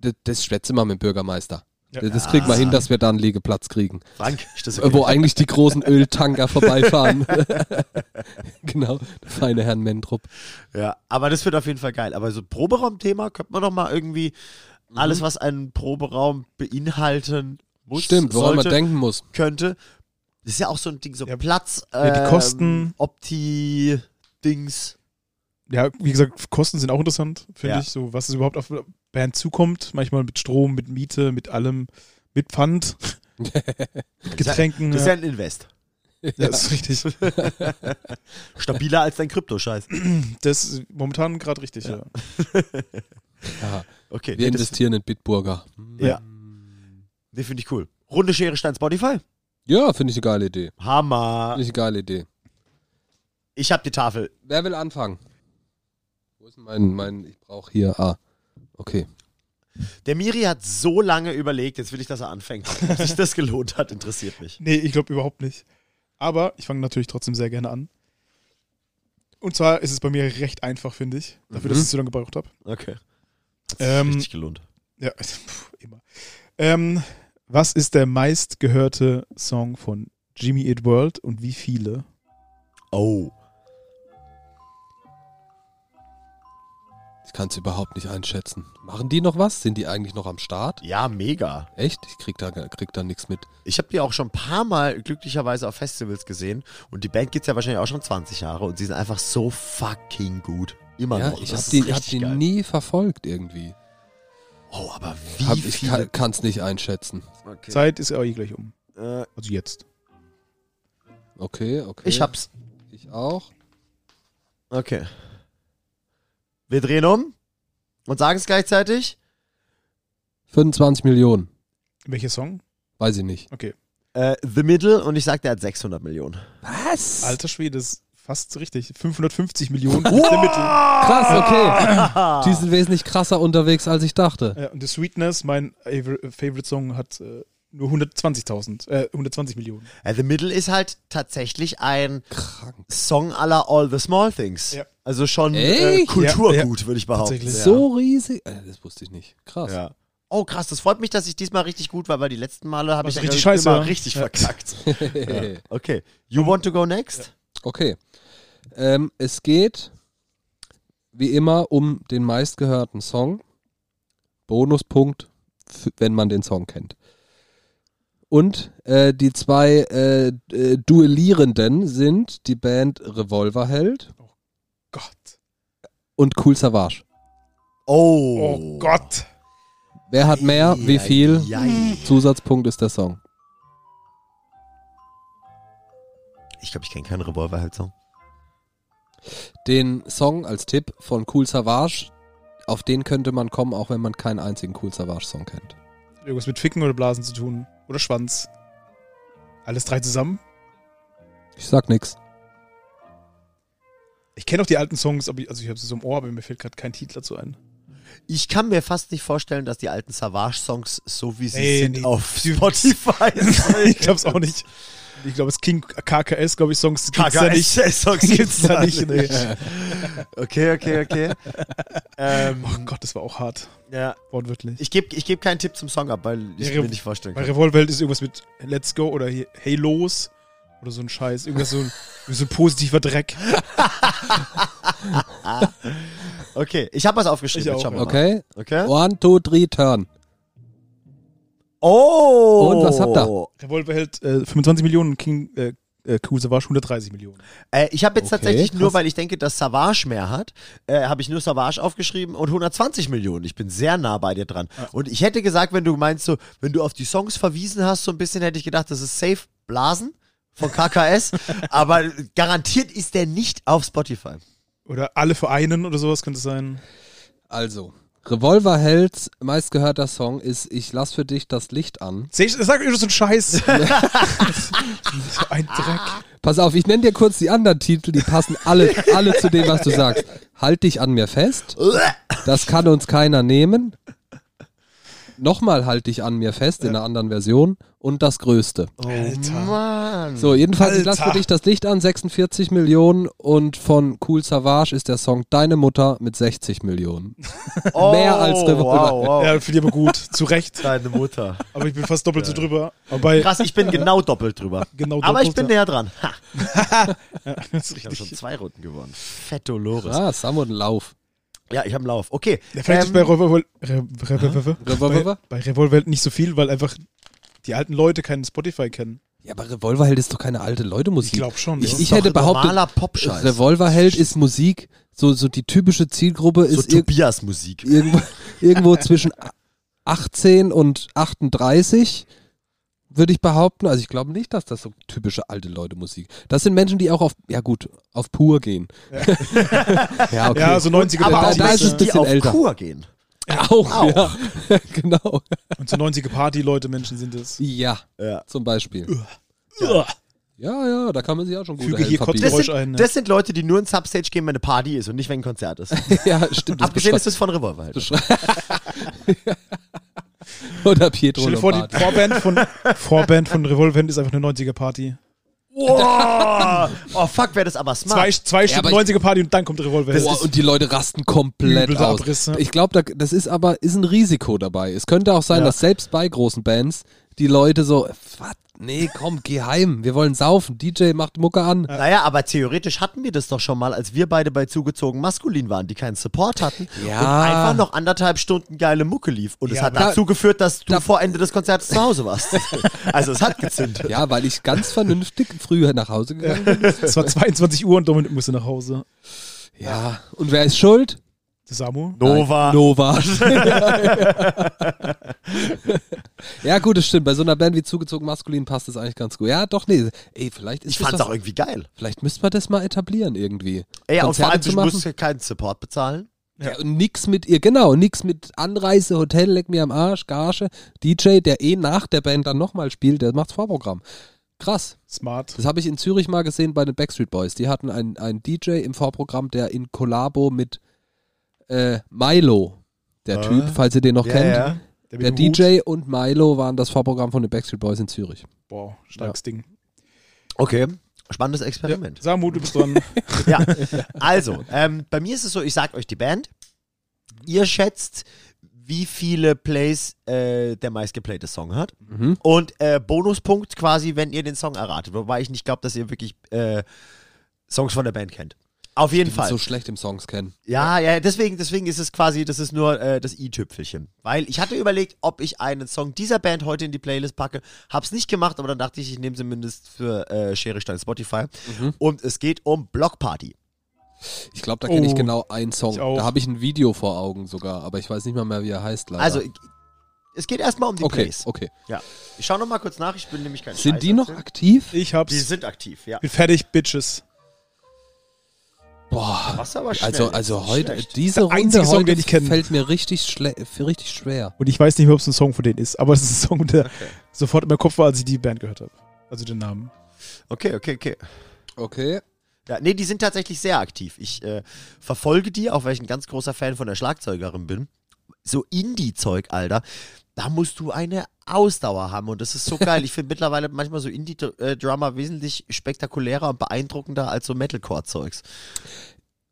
S1: Das, das schwätze mal mit dem Bürgermeister.
S3: Ja.
S1: Das kriegen wir hin, dass wir da einen Liegeplatz kriegen.
S4: Frank, okay?
S1: Wo eigentlich die großen Öltanker vorbeifahren. genau, der feine Herrn Mentrup.
S4: Ja, aber das wird auf jeden Fall geil. Aber so Proberaum-Thema könnte man doch mal irgendwie alles, was einen Proberaum beinhalten muss,
S1: Stimmt, woran man
S4: sollte,
S1: denken muss.
S4: könnte. Das ist ja auch so ein Ding, so
S3: Ja,
S4: Platz,
S3: ja, die
S4: ähm,
S3: Kosten.
S4: Opti-Dings.
S3: Ja, wie gesagt, Kosten sind auch interessant, finde
S4: Ja.
S3: ich. So, was es überhaupt auf Band zukommt. Manchmal mit Strom, mit Miete, mit allem, mit Pfand, mit Getränken.
S4: Das ist ja
S3: ja,
S4: ein Invest.
S3: ja, ist richtig.
S4: Stabiler als dein Krypto-Scheiß.
S3: Das ist momentan gerade richtig, ja.
S1: Ja,
S4: Okay,
S1: wir
S4: nee, das,
S1: investieren in Bitburger.
S4: Ja. nee, finde ich cool. Runde Schere Stein Spotify?
S1: Ja, finde ich eine geile Idee.
S4: Hammer.
S1: Finde ich eine geile Idee.
S4: Ich habe die Tafel.
S1: Wer will anfangen? Wo ist denn mein, mein, ich brauche hier, ah, okay.
S4: Der Miri hat so lange überlegt, jetzt will ich, dass er anfängt. Ob sich das gelohnt hat, interessiert mich.
S3: Nee, ich glaube überhaupt nicht. Aber ich fange natürlich trotzdem sehr gerne an. Und zwar ist es bei mir recht einfach, finde ich. Dafür, dass
S1: Mhm.
S3: ich so lange gebraucht habe.
S4: Okay. Hat sich
S3: Ähm,
S4: richtig gelohnt.
S3: Ja, pff, immer. Ähm, was ist der meistgehörte Song von Jimmy Eat World und wie viele?
S4: Oh.
S1: Ich kann es überhaupt nicht einschätzen. Machen die noch was? Sind die eigentlich noch am Start?
S4: Ja, mega.
S1: Echt? Ich krieg da, krieg da nichts mit.
S4: Ich habe die auch schon ein paar Mal glücklicherweise auf Festivals gesehen und die Band gibt's ja wahrscheinlich auch schon 20 Jahre und sie sind einfach so fucking gut. Immer
S1: Ja,
S4: noch.
S1: ich
S4: Das
S1: habe die, hab
S4: geil.
S1: nie verfolgt irgendwie.
S4: Oh, aber wie
S1: Hab, ich
S4: viele?
S1: kann es nicht einschätzen.
S4: Okay.
S3: Zeit ist ja eh gleich um.
S4: Äh,
S3: Also jetzt.
S1: Okay, okay.
S4: ich hab's.
S1: Ich auch.
S4: Okay. Wir drehen um und sagen es gleichzeitig.
S1: 25 Millionen.
S3: Welcher Song?
S1: Weiß ich nicht.
S3: Okay.
S4: Äh, The Middle und ich sag, der hat 600 Millionen.
S1: Was?
S3: Alter Schwede, das ist fast richtig. 550 Millionen der Mittel.
S1: Krass, okay. Die sind wesentlich krasser unterwegs, als ich dachte.
S3: Ja, und The Sweetness, mein Favor- Favorite Song, hat äh, nur 120.000, äh, 120 Millionen.
S4: Äh, The Middle ist halt tatsächlich ein
S1: Krank.
S4: Song aller All the Small Things.
S3: Ja.
S4: Also schon äh? Kulturgut, würde ich behaupten. Ja.
S1: So riesig. Äh, das wusste ich nicht. Krass.
S4: Ja. Oh, krass, das freut mich, dass ich diesmal richtig gut war, weil die letzten Male habe ich ja
S3: richtig
S4: immer
S3: scheiße, ja.
S4: richtig
S3: Ja.
S4: verkackt. ja. Okay. You want to go next?
S1: Okay. Ähm, es geht wie immer um den meistgehörten Song. Bonuspunkt, wenn man den Song kennt. Und äh, die zwei äh, äh, Duellierenden sind die Band Revolverheld
S3: Gott.
S1: und Cool Savage.
S4: Oh.
S3: Oh Gott.
S1: Wer hat mehr? Wie viel? Zusatzpunkt ist der Song.
S4: Ich glaube, ich kenne keinen Revolver-Song.
S1: Den Song als Tipp von Cool Savage, auf den könnte man kommen, auch wenn man keinen einzigen Cool Savage-Song kennt.
S3: Irgendwas mit Ficken oder Blasen zu tun. Oder Schwanz. Alles drei zusammen.
S1: Ich sag nix.
S3: Ich kenne auch die alten Songs, aber ich, also ich habe sie so im Ohr, aber mir fällt gerade kein Titel dazu ein.
S4: Ich kann mir fast nicht vorstellen, dass die alten Savage-Songs, so wie sie
S3: Ey,
S4: sind,
S3: nee,
S4: auf Spotify
S3: ich glaube es auch nicht. Ich glaube, es King KKS, glaube ich, Songs gibt's da nicht.
S4: KKS-Songs
S3: Gibt's da nicht, nee.
S4: Okay, okay, okay. ähm,
S3: Oh Gott, das war auch hart.
S4: ja.
S3: Wortwörtlich.
S4: Ich gebe ich geb keinen Tipp zum Song ab, weil ich
S3: Ja,
S4: mir nicht vorstellen
S3: Bei
S4: kann.
S3: Revolverheld ist irgendwas mit Let's Go oder hier Hey Los oder so ein Scheiß. Irgendwas so, so ein positiver Dreck.
S4: Okay, ich habe was aufgeschrieben.
S3: Ich
S4: jetzt
S3: auch.
S1: Okay.
S4: Mal. Okay.
S1: One, two, three, turn.
S4: Oh!
S1: Und was habt ihr?
S3: Revolverheld äh, 25 Millionen, King äh, äh, Cool Savage 130 Millionen.
S4: Äh, ich habe jetzt
S1: Okay,
S4: tatsächlich nur,
S1: krass.
S4: weil ich denke, dass Savage mehr hat, äh, habe ich nur Savage aufgeschrieben und 120 Millionen. Ich bin sehr nah bei dir dran. Und ich hätte gesagt, wenn du meinst, so, wenn du auf die Songs verwiesen hast, so ein bisschen hätte ich gedacht, das ist safe Blasen von KKS. aber garantiert ist der nicht auf Spotify.
S3: Oder alle vereinen oder sowas könnte es sein.
S1: Also, Revolverhelds meistgehörter Song ist Ich lass für dich das Licht an.
S3: Sag, ich- sag so ein Scheiß. so ein Dreck.
S1: Pass auf, ich nenne dir kurz die anderen Titel, die passen alle, alle zu dem, was du sagst. Halt dich an mir fest. Das kann uns keiner nehmen. Nochmal halt dich an mir fest in einer anderen Version. Und das Größte.
S3: Alter.
S4: Mann.
S1: So, jedenfalls, ich lass für
S3: Alter.
S1: dich das Licht an, 46 Millionen. Und von Cool Savage ist der Song Deine Mutter mit 60 Millionen.
S4: oh,
S1: mehr als Revolver.
S4: Wow, wow.
S3: Ja, finde ich aber gut. Zu Recht.
S4: Deine Mutter.
S3: Aber ich bin fast doppelt so drüber. Aber
S4: Krass, ich bin genau doppelt drüber.
S3: Genau
S4: Aber ich
S3: doppelt,
S4: bin
S3: ja.
S4: näher dran. Ha,
S3: das ist
S4: ich habe schon
S3: richtig.
S4: zwei Runden gewonnen. Fetto Loris.
S1: Ah, Sam und Lauf.
S4: Ja, ich habe einen Lauf. Okay.
S3: Vielleicht ist
S4: Ähm,
S3: bei Revolver, Re, Re, Re,
S1: Revolver?
S3: bei, nicht so viel, weil einfach die alten Leute keinen Spotify kennen.
S1: Ja, aber Revolverheld ist doch keine alte Leute-Musik.
S3: Ich glaube schon.
S1: Ich, ich
S4: doch
S1: hätte behauptet,
S4: normaler.
S1: Revolverheld ist Musik, so, so die typische Zielgruppe
S4: so
S1: ist ir
S4: Tobias-Musik.
S1: irgendwo, irgendwo zwischen 18 und 38, würde ich behaupten. Also ich glaube nicht, dass das so typische alte Leute Musik. Das sind Menschen, die auch auf, ja gut, auf pur gehen. Ja, okay.
S3: Ja, so 90er
S4: Aber
S1: da-
S4: auch
S1: da ist es
S4: Menschen,
S1: ein
S4: die
S1: bisschen
S4: auf
S1: älter.
S4: Kur gehen.
S1: auch,
S4: Auch.
S1: ja. genau.
S3: Und so 90er Party-Leute, Menschen sind es.
S1: Ja,
S4: Ja.
S1: zum Beispiel.
S3: Ja.
S1: Ja, ja, da kann man sich auch schon gut
S3: Füge hier
S4: Das sind,
S3: ein, ja.
S4: das sind Leute, die nur ins Substage gehen, wenn eine Party ist und nicht, wenn ein Konzert ist.
S1: Ja, stimmt. Das
S4: Abgesehen ist das von Revolver halt.
S1: Oder Pietro
S3: Stell dir vor, die. Vorband von, Vorband von Revolverheld ist einfach eine 90er-Party.
S4: Wow. Oh, fuck, wäre das aber smart.
S3: Zwei, zwei
S1: Ja,
S3: Stunden
S1: aber ich-
S3: 90er-Party und dann kommt Revolverheld.
S1: Boah, und die Leute rasten komplett aus.
S3: Abriss, ja.
S1: Ich glaube, da, das ist aber ist ein Risiko dabei. Es könnte auch sein,
S3: Ja.
S1: dass selbst bei großen Bands die Leute so, was? Nee, komm, geh heim. Wir wollen saufen. DJ macht Mucke an.
S4: Naja, aber theoretisch hatten wir das doch schon mal, als wir beide bei zugezogen maskulin waren, die keinen Support hatten
S1: Ja.
S4: und einfach noch anderthalb Stunden geile Mucke lief. Und es
S3: Ja,
S4: hat dazu geführt, dass du
S1: Da-
S4: vor Ende des Konzerts zu Hause warst. also es hat gezündet.
S1: Ja, weil ich ganz vernünftig früher nach Hause gegangen bin.
S3: Es war 22 Uhr und Dominik musste nach Hause.
S1: Ja. Und wer ist schuld?
S3: Samu?
S4: Nova.
S1: Nein, Nova. ja, gut, das stimmt. Bei so einer Band wie zugezogen maskulin passt das eigentlich ganz gut. Ja, doch, nee. Ey, vielleicht ist
S4: Ich
S1: das
S4: fand's
S1: was-
S4: auch irgendwie geil.
S1: Vielleicht müsste man das mal etablieren irgendwie.
S4: Ey, und vor allem,
S1: zu
S4: du
S1: machen.
S4: musst ja keinen Support bezahlen.
S1: Ja. und nix mit ihr, genau, nix mit Anreise, Hotel, leck mir am Arsch, Gage. DJ, der eh nach der Band dann nochmal spielt, der macht's Vorprogramm. Krass.
S3: Smart.
S1: Das habe ich in Zürich mal gesehen bei den Backstreet Boys. Die hatten einen, einen DJ im Vorprogramm, der in Kollabo mit äh, Milo, der
S3: Ah.
S1: Typ, falls ihr den noch kennt.
S3: Der,
S1: Der
S3: mit dem Hut.
S1: DJ und Milo waren das Vorprogramm von den Backstreet Boys in Zürich.
S3: Boah, starkes Ding.
S4: Okay. Spannendes
S3: Ja.
S4: Experiment.
S3: Samu, du bist dran.
S4: Ja. Also, ähm, bei mir ist es so, ich sag euch die Band. Ihr schätzt, wie viele Plays äh, der meistgeplayte Song hat.
S1: Mhm.
S4: Und äh, Bonuspunkt quasi, wenn ihr den Song erratet. Wobei ich nicht glaube, dass ihr wirklich äh, Songs von der Band kennt. Auf jeden
S1: Ich bin
S4: Fall.
S1: so schlecht im Songs kennen.
S4: Ja, ja, deswegen, deswegen ist es quasi, das ist nur äh, das i-Tüpfelchen. Weil ich hatte überlegt, ob ich einen Song dieser Band heute in die Playlist packe. Hab's nicht gemacht, aber dann dachte ich, ich nehme zumindest für äh, Schere Stein Spotify.
S1: Mhm.
S4: Und es geht um Block Party.
S1: Ich glaube, da kenne ich
S3: Oh,
S1: genau einen Song.
S3: ich.
S1: Da habe ich ein Video vor Augen sogar, aber ich weiß nicht mal mehr, wie er heißt. Leider.
S4: Also, ich- es geht erstmal um die
S1: okay,
S4: Plays.
S1: okay.
S4: Ja. Ich schau noch mal kurz nach, ich bin nämlich kein
S1: Sind
S4: Scheiß
S1: die noch aktiv?
S3: Ich hab's.
S4: Die sind aktiv, ja.
S3: bin fertig, Bitches.
S1: Boah.
S4: Was aber schnell.
S1: Also, also heute,
S4: schlecht.
S1: diese
S3: Der
S1: Runde
S3: einzige Song,
S1: heute
S3: den ich kenne.
S1: fällt mir richtig, schle richtig schwer.
S3: Und ich weiß nicht mehr, ob es ein Song von denen ist, aber es ist ein Song, der sofort in meinem Kopf war, als ich die Band gehört habe. Also den Namen.
S4: Okay, okay, okay.
S1: Okay.
S4: Ja, nee, die sind tatsächlich sehr aktiv. Ich äh, verfolge die, auch weil ich ein ganz großer Fan von der Schlagzeugerin bin. So Indie-Zeug, Alter, da musst du eine Ausdauer haben und das ist so geil. Ich finde mittlerweile manchmal so Indie-Drummer wesentlich spektakulärer und beeindruckender als so Metalcore-Zeugs.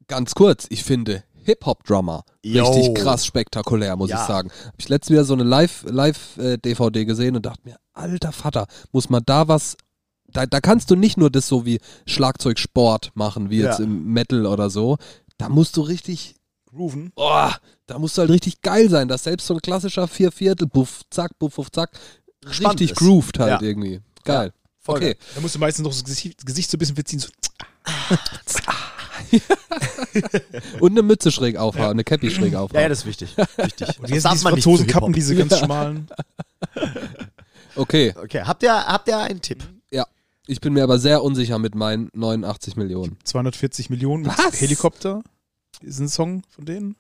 S1: Ganz kurz, ich finde Hip-Hop-Drummer richtig krass spektakulär, muss
S4: Ja.
S1: ich sagen. Hab ich letztens wieder so eine Live- Live-DVD gesehen und dachte mir, alter Vater, muss man da was. Da, da kannst du nicht nur das so wie Schlagzeugsport machen, wie jetzt
S4: Ja.
S1: im Metal oder so. Da musst du richtig
S3: Grooven.
S1: oh, da musst du halt richtig geil sein, dass selbst so ein klassischer Vierviertel, buff, zack, buff, buff, zack,
S4: Spannend
S1: richtig
S4: ist.
S1: grooved halt
S4: Ja.
S1: irgendwie. Geil.
S4: Voll
S1: okay.
S4: geil.
S3: Da musst du meistens noch das Gesicht, das Gesicht so ein bisschen verziehen. So.
S1: Und eine Mütze schräg aufhaben, eine Cappy schräg
S4: Ja,
S1: aufhaben.
S4: ja, das ist wichtig. wichtig.
S3: Und jetzt
S4: darf
S3: diese
S4: man Hip-Hop.
S3: diese ganz schmalen.
S1: okay,
S4: Okay, habt ihr, habt ihr einen Tipp?
S1: ja. Ich bin mir aber sehr unsicher mit meinen 89 Millionen.
S3: 240 Millionen mit
S1: Was?
S3: Helikopter. Ist ein Song von denen.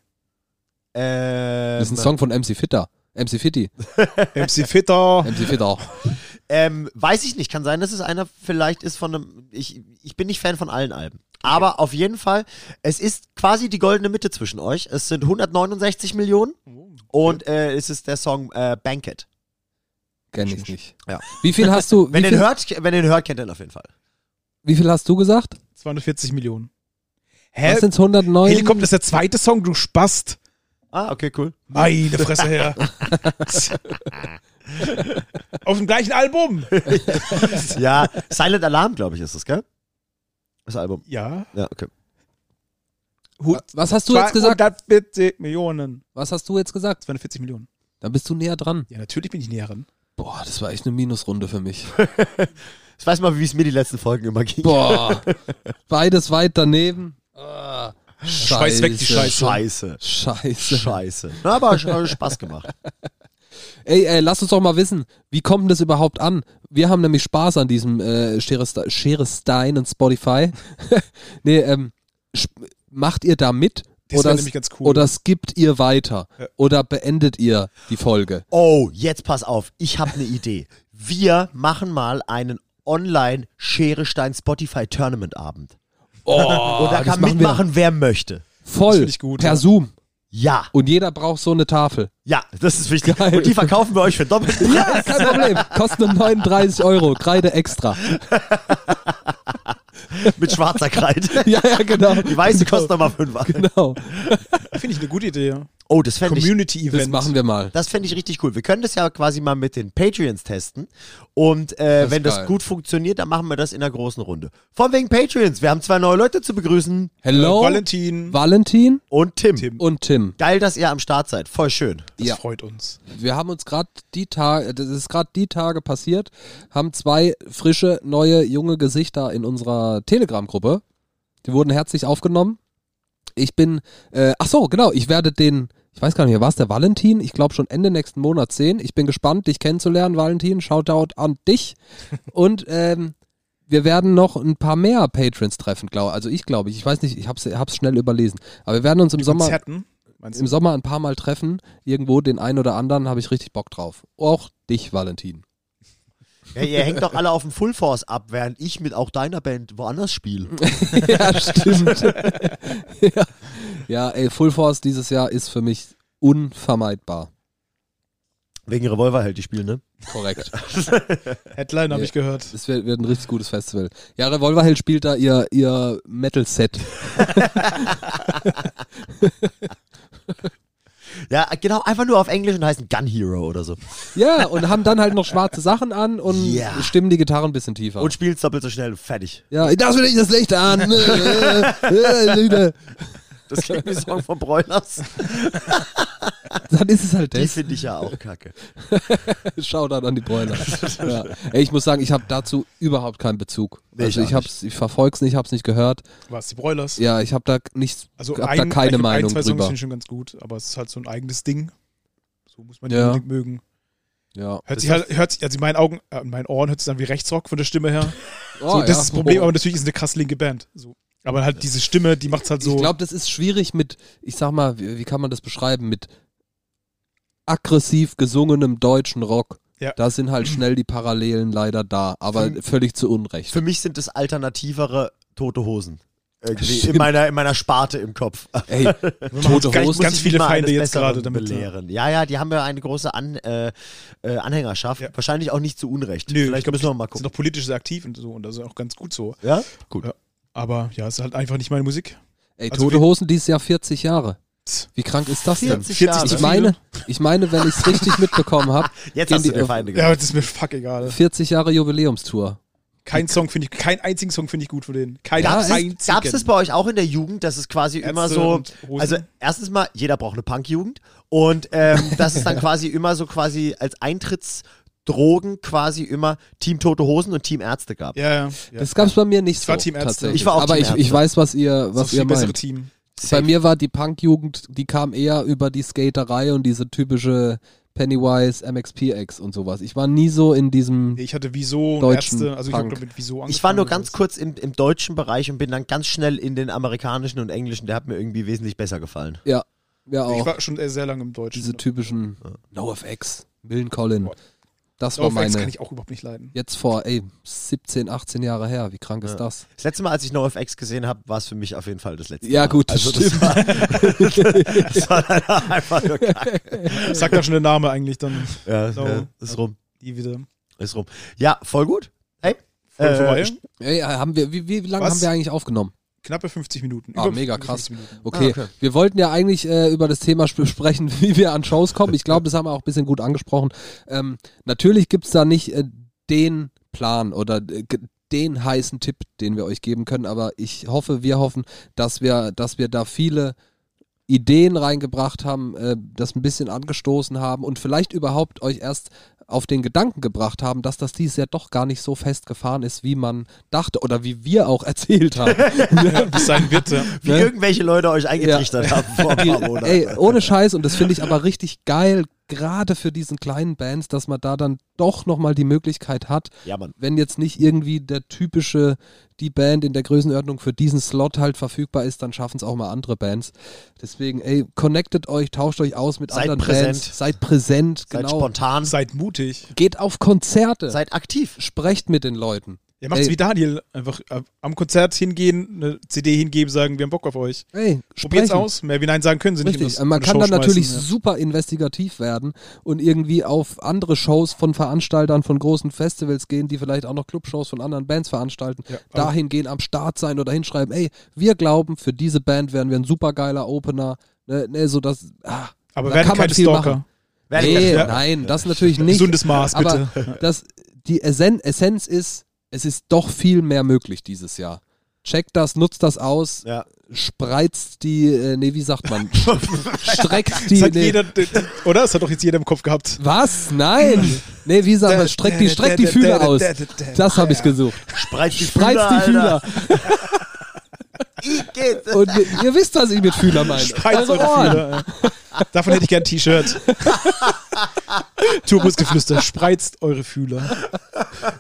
S4: Ähm,
S1: Das ist ein Song von MC Fitter. MC Fitti.
S3: MC Fitter.
S1: MC Fitter.
S4: Ähm, weiß ich nicht. Kann sein, dass es einer vielleicht ist von einem. Ich, ich bin nicht Fan von allen Alben. Aber auf jeden Fall, es ist quasi die goldene Mitte zwischen euch. Es sind 169 Millionen und äh, es ist der Song äh, Banquet.
S1: Kenn ich nicht.
S4: Ja.
S1: Wie viel hast du,
S4: Wenn
S1: wie
S4: ihr hört, wenn ihr ihn hört, kennt ihr ihn auf jeden Fall.
S1: wie viel hast du gesagt?
S3: 240 Millionen. Hä?
S1: Was sind's 109?
S3: Helikopter ist der zweite Song, du Spast.
S4: Ah, okay, cool.
S3: Meine Fresse her. Auf dem gleichen Album.
S4: Ja, Silent Alarm, glaube ich, ist es, gell? Das Album.
S3: Ja.
S4: Ja, okay.
S1: Was hast du jetzt gesagt?
S3: 240 Millionen.
S1: Was hast du jetzt gesagt?
S3: 240 Millionen.
S1: Da bist du näher dran.
S3: Ja, natürlich bin ich näher ran.
S1: Boah, das war echt eine Minusrunde für mich.
S4: Ich weiß mal, wie es mir die letzten Folgen immer ging.
S1: Boah. Beides weit daneben. Ah,
S3: Scheiß weg die Scheiße.
S4: Scheiße.
S1: Scheiße.
S4: Scheiße. Na, aber hat Spaß gemacht.
S1: Ey, ey, lass uns doch mal wissen, wie kommt denn das überhaupt an? Wir haben nämlich Spaß an diesem äh, Schereste- Scherestein und Spotify. nee, ähm, macht ihr da mit?
S3: Das
S1: oder,
S3: nämlich ganz cool.
S1: oder skippt ihr weiter?
S3: Ja.
S1: Oder beendet ihr die Folge?
S4: Oh, jetzt pass auf. Ich habe eine Idee. Wir machen mal einen Online-Schere-Stein-Spotify-Tournament-Abend.
S1: Oh,
S4: Und da kann mitmachen, wer möchte.
S1: Voll,
S3: Das find ich gut,
S1: per
S3: ja.
S1: Zoom.
S4: Ja,
S1: Und jeder braucht so eine Tafel.
S4: ja, das ist wichtig.
S1: Geil.
S4: Und die verkaufen wir euch für doppelten Preis.
S1: Kein Problem. Kostet nur 39 Euro. Kreide extra.
S4: mit schwarzer Kreide.
S1: Ja, ja, genau.
S4: Die weiße kostet nochmal 5
S1: Genau.
S3: Finde ich eine gute Idee. ja.
S4: Oh, das fände ich,
S3: Community-Event.
S1: Das machen wir mal.
S4: das fänd ich richtig cool. Wir können das ja quasi mal mit den Patreons testen. Und äh,
S1: Das
S4: wenn das
S1: geil.
S4: gut funktioniert, dann machen wir das in einer großen Runde. Von wegen Patreons. Wir haben zwei neue Leute zu begrüßen.
S1: Hello,
S3: Äh, Valentin.
S1: Valentin
S4: Und Tim.
S3: Tim.
S1: und Tim.
S4: Geil, dass ihr am Start seid. Voll schön.
S3: Das
S1: Ja.
S3: freut uns.
S1: Wir haben uns gerade die Tage, das ist gerade die Tage passiert, haben zwei frische, neue, junge Gesichter in unserer Telegram-Gruppe. Die wurden herzlich aufgenommen. Ich bin, äh, ach so, genau, ich werde den, ich weiß gar nicht mehr, war es der Valentin? Ich glaube schon Ende nächsten Monat sehen. Ich bin gespannt, dich kennenzulernen, Valentin. Shoutout an dich. Und ähm, wir werden noch ein paar mehr Patrons treffen, glaube Also ich glaube, ich weiß nicht, ich habe es schnell überlesen. Aber wir werden uns im
S3: Die
S1: Sommer
S3: Konzerten.
S1: Im? Sommer ein paar Mal treffen, irgendwo den einen oder anderen, habe ich richtig Bock drauf. Auch dich, Valentin.
S4: Ja, ihr hängt doch alle auf dem Full Force ab, während ich mit auch deiner Band woanders spiele.
S1: ja, stimmt. ja. ja, ey, Full Force dieses Jahr ist für mich unvermeidbar.
S4: Wegen Revolverheld, die spielen, ne?
S1: Korrekt.
S3: Headline habe
S1: Ja.
S3: ich gehört.
S1: Das wird, wird ein richtig gutes Festival. Ja, Revolverheld spielt da ihr, ihr Metal-Set.
S4: Ja, genau, einfach nur auf Englisch und heißen Gun Hero oder so.
S1: Ja, und haben dann halt noch schwarze Sachen an und
S4: Ja.
S1: stimmen die Gitarre ein bisschen tiefer.
S4: Und spielst doppelt so schnell, fertig.
S1: ja, das will ich das Licht an. Äh,
S4: Das klingt wie ein Song von Broilers.
S1: dann ist es halt
S4: Die
S1: das.
S4: finde ich ja auch kacke.
S1: Shoutout an die Bräuler. ja. Ey, ich muss sagen, ich habe dazu überhaupt keinen Bezug.
S4: Nee,
S1: also
S4: ich
S1: hab's, ich verfolg's nicht, hab's nicht gehört.
S3: Was, die Broilers?
S1: Ja, ich habe da nichts,
S3: Also
S1: hab
S3: ein,
S1: da keine Meinung
S3: ein, zwei Songs
S1: drüber.
S3: sind schon ganz gut, aber es ist halt so ein eigenes Ding. So muss man die
S1: Ja.
S3: unbedingt mögen.
S1: Ja.
S3: Hört sich halt, hört sich, also in meinen Augen, äh, in meinen Ohren hört sich dann wie Rechtsrock von der Stimme her.
S1: Oh,
S3: so, das
S1: ja.
S3: ist das Problem, aber natürlich ist es eine krass linke Band. So. Aber halt diese Stimme, die macht's halt so.
S1: Ich glaube, das ist schwierig mit, ich sag mal, wie, wie kann man das beschreiben, mit aggressiv gesungenem deutschen Rock.
S3: Ja.
S1: Da sind halt schnell die Parallelen leider da, aber
S4: Für-
S1: völlig zu Unrecht.
S4: Für mich sind das alternativere Tote Hosen. irgendwie in
S1: Stimmt.
S4: meiner, in meiner Sparte im Kopf.
S1: Ey, tote Hosen.
S3: ganz viele Feinde jetzt gerade damit, ja.
S4: belehren. Ja, ja, die haben ja eine große An, äh, äh, Anhängerschaft.
S3: Ja.
S4: Wahrscheinlich auch nicht zu Unrecht.
S3: Nö,
S4: Vielleicht
S3: ich glaub,
S4: müssen wir mal
S3: Sind
S4: gucken.
S3: noch politisch sehr aktiv und so und das ist auch ganz gut so.
S4: Ja? Gut.
S3: Ja. Aber ja, es ist halt einfach nicht meine Musik.
S1: Ey,
S3: Also
S1: Tote Hosen dieses Jahr 40 Jahre. Wie krank ist das denn?
S4: 40
S3: 40
S4: Jahre.
S1: Ich meine, ich meine, wenn ich es richtig mitbekommen habe,
S4: Jetzt
S1: gehen
S4: hast du
S1: die
S4: dir
S1: auf
S4: Feinde
S3: Ja, aber das ist mir fuck egal.
S1: 40 Jahre Jubiläumstour.
S3: Kein Song finde ich, keinen einzigen Song finde ich gut von denen. Kein
S4: Gab's,
S3: einzigen.
S4: das, gab's das bei euch auch in der Jugend, dass es quasi immer
S3: Ärzte
S4: so,
S3: und Hosen?
S4: also erstens mal, jeder braucht eine Punk-Jugend und ähm, dass es dann quasi immer so quasi als Eintrittsdrogen quasi immer Team Tote Hosen und Team Ärzte gab.
S3: Ja, ja. ja.
S1: Das gab es bei mir nicht
S3: Ich
S1: so.
S3: war Team Ärzte.
S1: tatsächlich.
S4: Ich war auch
S1: Aber
S4: Team
S1: ich, ich weiß, was ihr,
S3: das ist
S1: was
S3: viel
S1: ihr
S3: bessere
S1: meint.
S3: Team.
S1: Bei mir war die Punk-Jugend, die kam eher über die Skaterei und diese typische Pennywise, MXPX und sowas. Ich war nie so in diesem.
S3: Ich hatte Wieso
S1: Deutschen
S3: Ärzte, also ich
S1: Punk.
S3: habe mit Wieso angefangen.
S4: Ich war nur ganz kurz im, im deutschen Bereich und bin dann ganz schnell in den amerikanischen und englischen. Der hat mir irgendwie wesentlich besser gefallen.
S1: Ja, ja
S3: Ich
S1: auch.
S3: war schon sehr lange im Deutschen.
S1: Diese typischen NoFX, Millen Collin.
S3: Boah.
S1: Das war
S3: NoFX
S1: meine.
S3: kann ich auch überhaupt nicht leiden.
S1: Jetzt vor, ey, 17, 18 Jahre her. Wie krank
S4: Ja.
S1: ist das?
S4: Das letzte Mal, als ich NoFX gesehen habe, war es für mich auf jeden Fall das letzte
S1: Ja,
S4: Mal.
S1: gut, das
S4: also,
S1: stimmt.
S4: Das war, das war einfach nur kacke.
S3: Sagt da schon der Name eigentlich dann
S4: Ja,
S3: No.
S4: ja, ist rum.
S3: die wieder.
S4: Ist rum. Ja, voll gut. Hey.
S3: Voll
S4: Äh,
S3: vorbei.
S1: Ey, haben wir, wie, wie lange
S3: Was?
S1: haben wir eigentlich aufgenommen?
S3: Knappe 50 Minuten.
S1: Ah, mega
S3: 50
S1: krass. Okay.
S4: Ah, okay.
S1: wir wollten ja eigentlich äh, über das Thema sp- sprechen, wie wir an Shows kommen. Ich glaube, das haben wir auch ein bisschen gut angesprochen. Ähm, natürlich gibt's da nicht äh, den Plan oder äh, den heißen Tipp, den wir euch geben können, aber ich hoffe, wir hoffen, dass wir, dass wir da viele Ideen reingebracht haben, äh, das ein bisschen angestoßen haben und vielleicht überhaupt euch erst auf den Gedanken gebracht haben, dass das dieses Jahr doch gar nicht so festgefahren ist, wie man dachte oder wie wir auch erzählt haben.
S3: Ja, sein wird. Ja.
S4: Wie
S1: Ne?
S4: irgendwelche Leute euch eingetrichtert haben vor ein paar Monaten.
S1: Ey, ohne Scheiß, und das finde ich aber richtig geil, gerade für diesen kleinen Bands, dass man da dann doch nochmal die Möglichkeit hat,
S4: Ja,
S1: wenn jetzt nicht irgendwie der typische, die Band in der Größenordnung für diesen Slot halt verfügbar ist, dann schaffen es auch mal andere Bands. Deswegen, ey, connectet euch, tauscht euch aus mit
S4: Seid
S1: anderen
S4: präsent.
S1: Bands, seid präsent,
S4: Seid
S1: genau.
S4: spontan,
S3: Seid mutig.
S1: Geht auf Konzerte,
S4: seid aktiv.
S1: sprecht mit den Leuten.
S3: Ihr macht's
S1: Ey.
S3: wie Daniel. Einfach äh, am Konzert hingehen, eine CD hingeben, sagen, wir haben Bock auf euch.
S1: Ey,
S3: Probiert's
S1: sprechen.
S3: aus. Mehr wie Nein sagen können sie nicht.
S1: Richtig, man
S3: das-
S1: kann
S3: in
S1: dann natürlich
S3: schmeißen,
S1: super investigativ werden und irgendwie auf andere Shows von Veranstaltern von großen Festivals gehen, die vielleicht auch noch Clubshows von anderen Bands veranstalten,
S3: Ja,
S1: dahin gehen, am Start sein oder hinschreiben, ey, wir glauben, für diese Band wären wir ein supergeiler Opener, ne, ne, so das, ah,
S3: Aber
S1: da
S3: werden
S1: kann man
S3: keine
S1: viel
S3: Stalker.
S1: machen.
S4: Werdet
S1: Nee,
S3: Ja.
S1: nein, das natürlich nicht.
S3: Gesundes Maß, bitte.
S1: Aber das, die Essen Essenz ist, es ist doch viel mehr möglich dieses Jahr. Checkt das, nutzt das aus,
S4: Ja.
S1: spreizt die, äh, nee, wie sagt man? Streckt die, nee.
S3: jeder, oder? Das hat doch jetzt jeder im Kopf gehabt.
S1: Was? Nein! Nee, wie sagt man? Streckt die, streckt die Fühler aus. Das habe ich gesucht.
S4: Spreizt die
S1: Spreizt
S4: Fühler,
S1: die Fühler. Und ihr, wisst, was ich mit Fühler meine.
S3: Spreizt
S1: Eure
S3: eure. Fühler. Davon hätte ich gern ein T-Shirt. Turbusgeflüster, spreizt eure Fühler.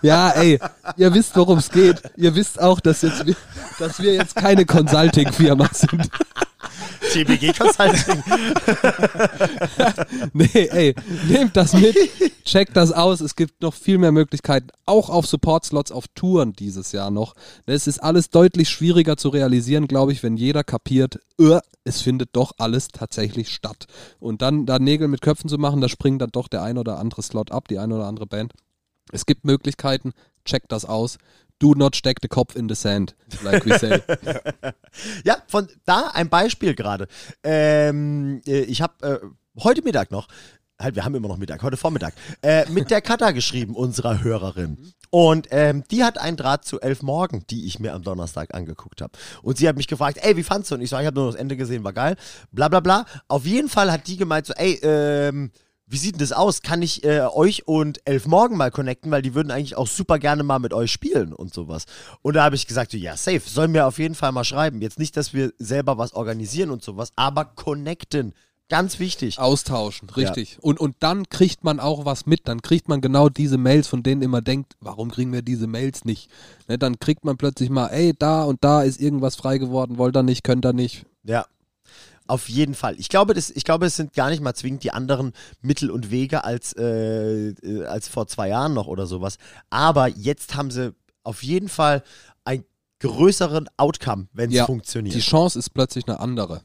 S1: Ja, ey, ihr wisst, worum es geht. Ihr wisst auch, dass, jetzt, wir- dass wir jetzt keine Consulting-Firma sind.
S4: TBG Consulting.
S1: Nee, ey, nehmt das mit, checkt das aus. Es gibt noch viel mehr Möglichkeiten, auch auf Support-Slots auf Touren dieses Jahr noch. Es ist alles deutlich schwieriger zu realisieren, glaube ich, wenn jeder kapiert, äh, es findet doch alles tatsächlich statt. Und dann da Nägel mit Köpfen zu machen, da springt dann doch der ein oder andere Slot ab, die eine oder andere Band. Es gibt Möglichkeiten, checkt das aus. Do not steck the Kopf in the sand, like we say.
S4: Ja, von da ein Beispiel gerade. Ähm, äh, ich habe äh, heute Mittag noch, halt, wir haben immer noch Mittag, heute Vormittag, äh, mit der Katha geschrieben, unserer Hörerin. Und ähm, die hat einen Draht zu Elf Morgen, die ich mir am Donnerstag angeguckt habe. Und sie hat mich gefragt, ey, wie fandst du? Und ich so, ich habe nur das Ende gesehen, war geil. Bla bla bla. Auf jeden Fall hat die gemeint so, ey, ähm, wie sieht denn das aus? Kann ich äh, euch und Elf Morgen mal connecten, weil die würden eigentlich auch super gerne mal mit euch spielen und sowas. Und da habe ich gesagt, so, ja, safe, sollen mir auf jeden Fall mal schreiben. Jetzt nicht, dass wir selber was organisieren und sowas, aber connecten. Ganz wichtig.
S1: Austauschen, richtig. Und, und dann kriegt man auch was mit. Dann kriegt man genau diese Mails, von denen immer denkt, warum kriegen wir diese Mails nicht? Ne, dann kriegt man plötzlich mal, ey, da und da ist irgendwas frei geworden, wollt ihr nicht, könnt ihr nicht.
S4: Ja. Auf jeden Fall. Ich glaube, das, ich glaube, es sind gar nicht mal zwingend die anderen Mittel und Wege als, äh, äh, als vor zwei Jahren noch oder sowas. Aber jetzt haben sie auf jeden Fall ein größeren Outcome, wenn es
S1: Ja,
S4: funktioniert.
S1: Die Chance ist plötzlich eine andere.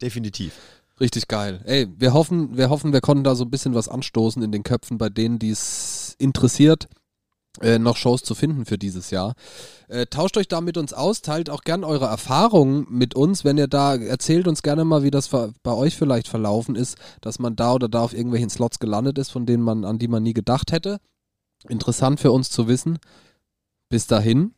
S4: Definitiv.
S1: Richtig geil. Ey, wir hoffen, wir hoffen, wir konnten da so ein bisschen was anstoßen in den Köpfen bei denen, die es interessiert, äh, noch Shows zu finden für dieses Jahr. Äh, tauscht euch da mit uns aus, teilt auch gern eure Erfahrungen mit uns, wenn ihr da, erzählt uns gerne mal, wie das bei euch vielleicht verlaufen ist, dass man da oder da auf irgendwelchen Slots gelandet ist, von denen man, an die man nie gedacht hätte. Interessant für uns zu wissen. Bis dahin.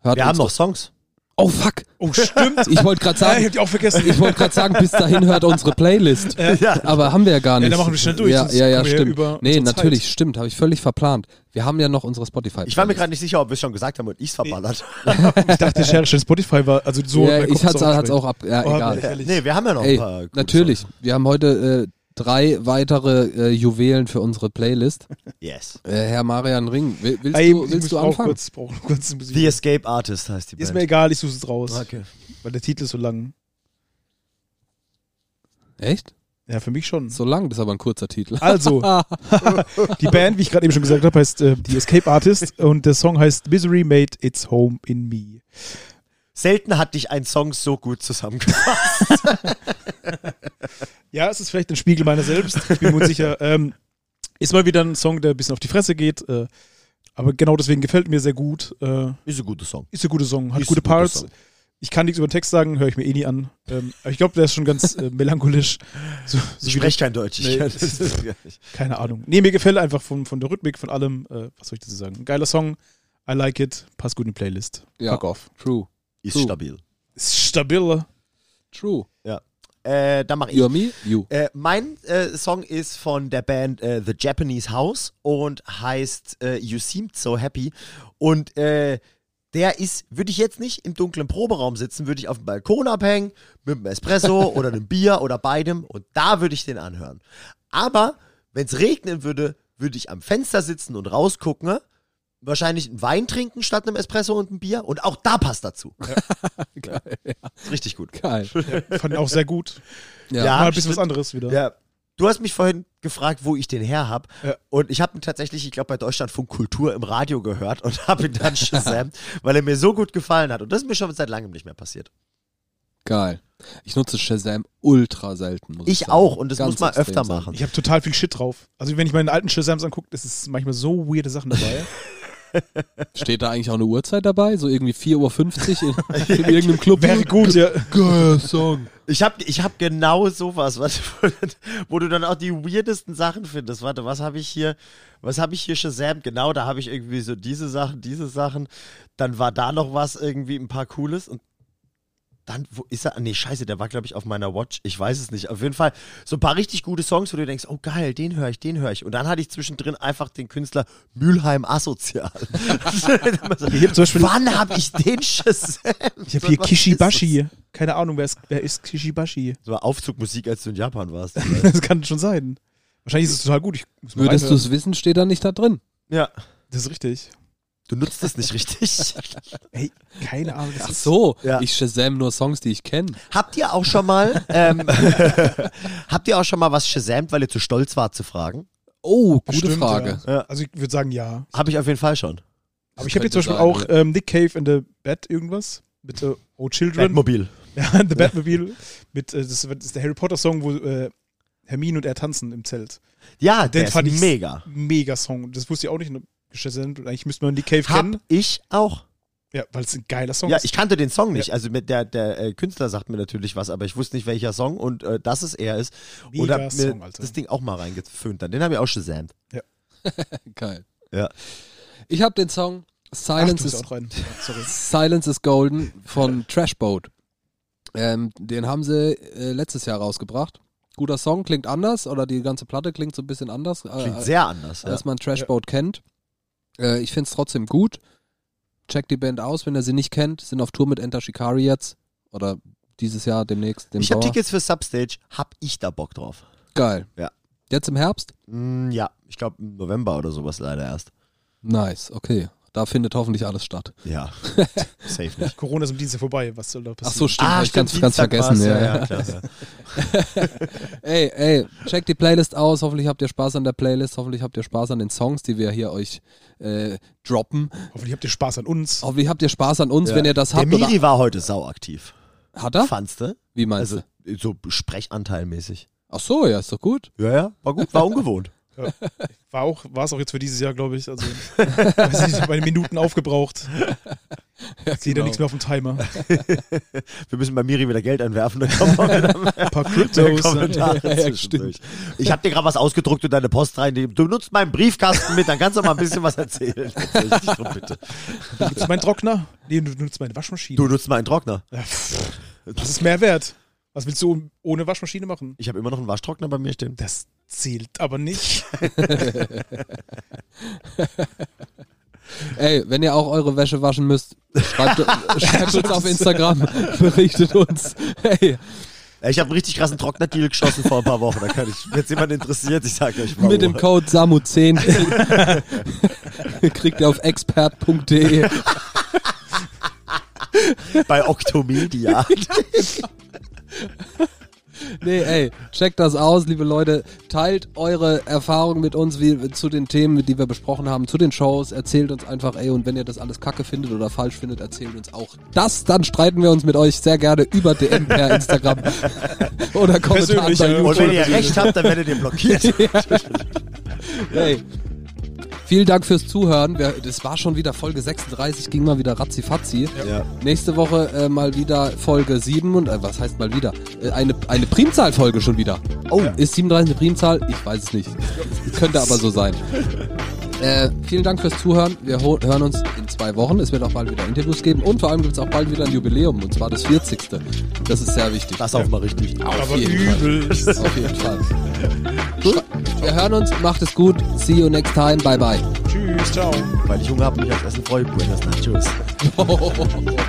S1: Hört
S4: Wir haben noch Songs.
S1: Oh fuck!
S3: Oh, stimmt.
S1: Ich wollte gerade
S3: Ja, ich
S1: sagen,
S3: hab die auch vergessen.
S1: ich wollte gerade sagen, bis dahin hört unsere Playlist.
S4: Ja.
S1: Aber haben wir ja gar
S3: Ja,
S1: nicht.
S3: dann machen wir schnell durch,
S1: Ja, ja, ja
S3: ja
S1: stimmt.
S3: über
S1: nee, natürlich, stimmt. Habe ich völlig verplant. Wir haben ja noch unsere Spotify.
S4: Ich war mir gerade nicht sicher, ob wir es schon gesagt haben und ich es verballert.
S3: Ich dachte, Schere schon Spotify war, also so.
S1: ja, ich hat's,
S3: ist
S1: hat's auch ab. Ja,
S3: Oh,
S1: egal.
S3: ja.
S4: Nee, wir haben ja noch
S1: Ey,
S4: ein paar. gute
S1: natürlich. Wir haben heute äh, drei weitere äh, Juwelen für unsere Playlist.
S4: Yes.
S1: Äh, Herr Marian Ring, will, willst
S3: Ey,
S1: du, willst du
S3: auch
S1: anfangen?
S3: kurz, kurz.
S4: The Escape Artist heißt die
S3: Ist
S4: Band.
S3: mir egal, ich suche es raus.
S4: Okay.
S3: Weil der Titel ist so lang.
S1: Echt?
S3: Ja, für mich schon.
S1: So lang, das ist aber ein kurzer Titel.
S3: Also, die Band, wie ich gerade eben schon gesagt habe, heißt äh, The Escape Artist und der Song heißt Misery Made Its Home in Me.
S4: Selten hat dich ein Song so gut zusammengefasst.
S3: Ja, es ist vielleicht ein Spiegel meiner selbst, ich bin mir unsicher. Ähm, ist mal wieder ein Song, der ein bisschen auf die Fresse geht, äh, aber genau deswegen gefällt mir sehr gut. Äh,
S4: Ist ein guter Song.
S3: ist ein guter Song, hat
S4: Ist
S3: gute Parts.
S4: Song.
S3: Ich kann nichts über den Text sagen, höre ich mir eh nie an. Ähm, aber ich glaube, der ist schon ganz äh, melancholisch. So, so
S4: Ich spreche kein Deutsch.
S3: Nee, Keine Ahnung. Nee, mir gefällt einfach von, von der Rhythmik, von allem. Äh, was soll ich dazu sagen? Ein geiler Song. I like it. Passt gut in die Playlist.
S1: Ja.
S3: Fuck off.
S1: True.
S4: Ist
S1: True.
S4: stabil.
S3: Ist stabil.
S1: True.
S4: Äh, dann mach ich.
S1: You or me? You.
S4: Äh, mein äh, Song ist von der Band äh, The Japanese House und heißt äh, You Seemed So Happy. Und äh, der ist, würde ich jetzt nicht im dunklen Proberaum sitzen, würde ich auf dem Balkon abhängen mit einem Espresso oder einem Bier oder beidem und da würde ich den anhören. Aber wenn es regnen würde, würde ich am Fenster sitzen und rausgucken, wahrscheinlich einen Wein trinken statt einem Espresso und einem Bier und auch da passt dazu.
S1: Geil.
S4: Ist richtig gut.
S1: Geil.
S3: Fand ich auch sehr gut.
S1: Ja.
S4: Ja.
S3: Mal ein bisschen was anderes wieder.
S4: Ja. Du hast mich vorhin gefragt, wo ich den her habe.
S3: Ja.
S4: Und ich habe ihn tatsächlich, ich glaube, bei Deutschlandfunk Kultur im Radio gehört und habe ihn dann Shazam, weil er mir so gut gefallen hat. Und das ist mir schon seit langem nicht mehr passiert.
S1: Geil. Ich nutze Shazam ultra selten. Muss ich
S4: Ich
S1: sagen.
S4: auch und das
S1: Ganz
S4: muss man öfter machen.
S3: Ich habe total viel Shit drauf. Also wenn ich meine alten Shazams angucke, das ist manchmal so weirde Sachen dabei.
S1: Steht da eigentlich auch eine Uhrzeit dabei? So irgendwie 4.50 Uhr in, in irgendeinem Club?
S3: Wäre gut, ja.
S1: Song.
S4: Ich habe ich hab genau sowas, warte, wo du dann auch die weirdesten Sachen findest. Warte, was habe ich hier? Was habe ich hier Shazam? Genau, da habe ich irgendwie so diese Sachen, diese Sachen. Dann war da noch was irgendwie ein paar cooles und dann, wo ist er? Nee, scheiße, der war, glaube ich, auf meiner Watch. Ich weiß es nicht. Auf jeden Fall so ein paar richtig gute Songs, wo du denkst, oh geil, den höre ich, den höre ich. Und dann hatte ich zwischendrin einfach den Künstler Mülheim Asozial. so,
S3: Ich hab zum Beispiel-
S4: Wann habe ich den Shazam?
S3: Ich habe hier Kishibashi. Keine Ahnung, wer ist, wer ist Kishibashi?
S4: war Aufzugmusik, als du in Japan warst.
S3: Das kann schon sein. Wahrscheinlich ist es total gut. Ich muss mal
S1: Würdest du es wissen, steht da nicht da drin.
S4: ja.
S3: Das ist richtig.
S4: Du nutzt es nicht richtig.
S3: Ey, keine Ahnung. Das
S1: Ach so,
S4: Ja.
S1: ich Shazam nur Songs, die ich kenne.
S4: habt ihr auch schon mal, ähm, habt ihr auch schon mal was Shazamt, weil ihr zu stolz wart zu fragen?
S1: Oh, gute
S3: bestimmt,
S1: Frage.
S3: Ja. Also ich würde sagen ja.
S4: Habe ich auf jeden Fall schon.
S3: Aber ich habe jetzt zum Beispiel
S1: sein,
S3: auch ähm, Nick Cave in the Bed irgendwas mit äh, Oh Children.
S4: Batmobil.
S3: Ja, The Batmobile. Mit, äh, das, das ist der Harry Potter Song, wo äh, Hermine und er tanzen im Zelt.
S4: Ja,
S3: Den
S4: der
S3: fand
S4: ist
S3: ich
S4: mega.
S3: Mega Song. Das wusste ich auch nicht. Shazam. Eigentlich müsste man Nick Cave
S4: Hab
S3: kennen.
S4: ich auch.
S3: Ja, weil es ein geiler Song
S4: Ja,
S3: ist.
S4: ich kannte den Song nicht. Also mit der, der äh, Künstler sagt mir natürlich was, aber ich wusste nicht, welcher Song und äh, dass es er ist. und hab mir
S3: Song, Alter.
S4: das Ding auch mal reingeföhnt. Dann den habe ich auch Shazamt.
S1: Geil.
S4: Ja.
S1: Ich habe den Song
S3: Ach,
S1: Silence,
S3: bist
S1: is,
S3: auch rein. Ja, sorry.
S1: Silence is Golden von Trashboat. Ähm, den haben sie äh, letztes Jahr rausgebracht. Guter Song, klingt anders oder die ganze Platte klingt so ein bisschen anders, äh,
S4: Klingt sehr anders. Ja.
S1: als man Trashboat kennt. Äh, ich finde es trotzdem gut. Checkt die Band aus, wenn ihr sie nicht kennt. Sind auf Tour mit Enter Shikari jetzt. Oder dieses Jahr demnächst. Dem
S4: Ich habe. Tickets für Substage. Hab ich da Bock drauf?
S1: Geil.
S4: Ja.
S1: Jetzt im Herbst?
S4: Mm, ja, ich glaube im November oder sowas leider erst.
S1: Nice, okay. Da findet hoffentlich alles statt.
S4: Ja, safe nicht.
S3: Corona ist am Dienstag vorbei. Was soll da
S1: Ach
S3: passieren?
S1: so, stimmt, hab ich ganz, ganz vergessen. Ja,
S4: ja,
S1: ja.
S4: klar, ja.
S1: Ey, ey, checkt die Playlist aus. Hoffentlich habt ihr Spaß an der Playlist. Hoffentlich habt ihr Spaß an den Songs, die wir hier euch äh, droppen.
S3: Hoffentlich habt ihr Spaß an uns.
S1: Hoffentlich habt ihr Spaß an uns,
S4: Ja.
S1: wenn ihr das
S4: Der
S1: habt.
S4: Miri
S1: Oder,
S4: war heute sauaktiv.
S1: hat er?
S4: Fandst du?
S1: Wie meinst
S4: Also
S1: du?
S4: so Sprechanteilmäßig.
S1: Ach so, ja, ist doch gut.
S4: Ja, ja, war gut, war ungewohnt.
S3: War auch, war es auch jetzt für dieses Jahr, glaube ich. Also, weiß nicht, meine Minuten aufgebraucht. Jetzt jeder
S1: genau.
S3: nichts mehr auf dem Timer.
S4: Wir müssen bei Miri wieder Geld einwerfen, dann kommen wir wieder
S3: Ein paar.
S4: Kommentare
S1: Ja, ja,
S4: zwischendurch. Ich habe dir gerade was ausgedruckt und deine Post rein. Du nutzt meinen Briefkasten mit, dann kannst du mal ein bisschen was erzählen. Erzähl dich drum, bitte.
S3: Du nutzt meinen Trockner? Nee, du nutzt meine Waschmaschine.
S4: Du nutzt meinen Trockner.
S3: Ja, Das ist mehr wert. Was willst du ohne Waschmaschine machen?
S4: Ich habe immer noch einen Waschtrockner bei mir stehen.
S3: Das zählt aber nicht.
S1: Ey, wenn ihr auch eure Wäsche waschen müsst, schreibt, schreibt uns auf Instagram, berichtet uns. Hey,
S4: Ich habe einen richtig krassen Trockner-Deal geschossen vor ein paar Wochen. Da kann ich, wenn es jemand interessiert, ich sage euch warum.
S1: mit dem Code SAMU10 kriegt ihr auf expert.de.
S4: bei Octomedia.
S1: Nee, ey, checkt das aus, liebe Leute. Teilt eure Erfahrungen mit uns wie, zu den Themen, die wir besprochen haben, zu den Shows. Erzählt uns einfach, ey, und wenn ihr das alles kacke findet oder falsch findet, erzählt uns auch das. Dann streiten wir uns mit euch sehr gerne über DM per Instagram oder Kommentare
S3: Persönlich,
S1: bei
S3: ja.
S1: YouTube.
S4: Und wenn ihr recht habt, dann werdet ihr blockiert.
S1: Hey. Vielen Dank fürs Zuhören. Wir, das war schon wieder Folge 36, ging mal wieder ratzifatzi.
S4: Ja.
S1: Nächste Woche äh, mal wieder Folge 7 und äh, was heißt mal wieder? Äh, eine, eine Primzahlfolge schon wieder.
S4: Oh.
S1: Ist 37 eine Primzahl? Ich weiß es nicht. Könnte aber so sein. Äh, vielen Dank fürs Zuhören. Wir ho- hören uns in zwei Wochen. Es wird auch bald wieder Interviews geben und vor allem gibt es auch bald wieder ein Jubiläum und zwar das 40. Das ist sehr wichtig.
S4: Das auch mal richtig.
S1: Auf
S3: aber
S1: jeden Fall.
S3: übel.
S1: Auf jeden Fall. Gut. Wir hören uns. Macht es gut. See you next time. Bye bye.
S3: Tschüss, ciao.
S4: Weil ich Hunger habe und mich aufs Essen freue. Buenas Nachos.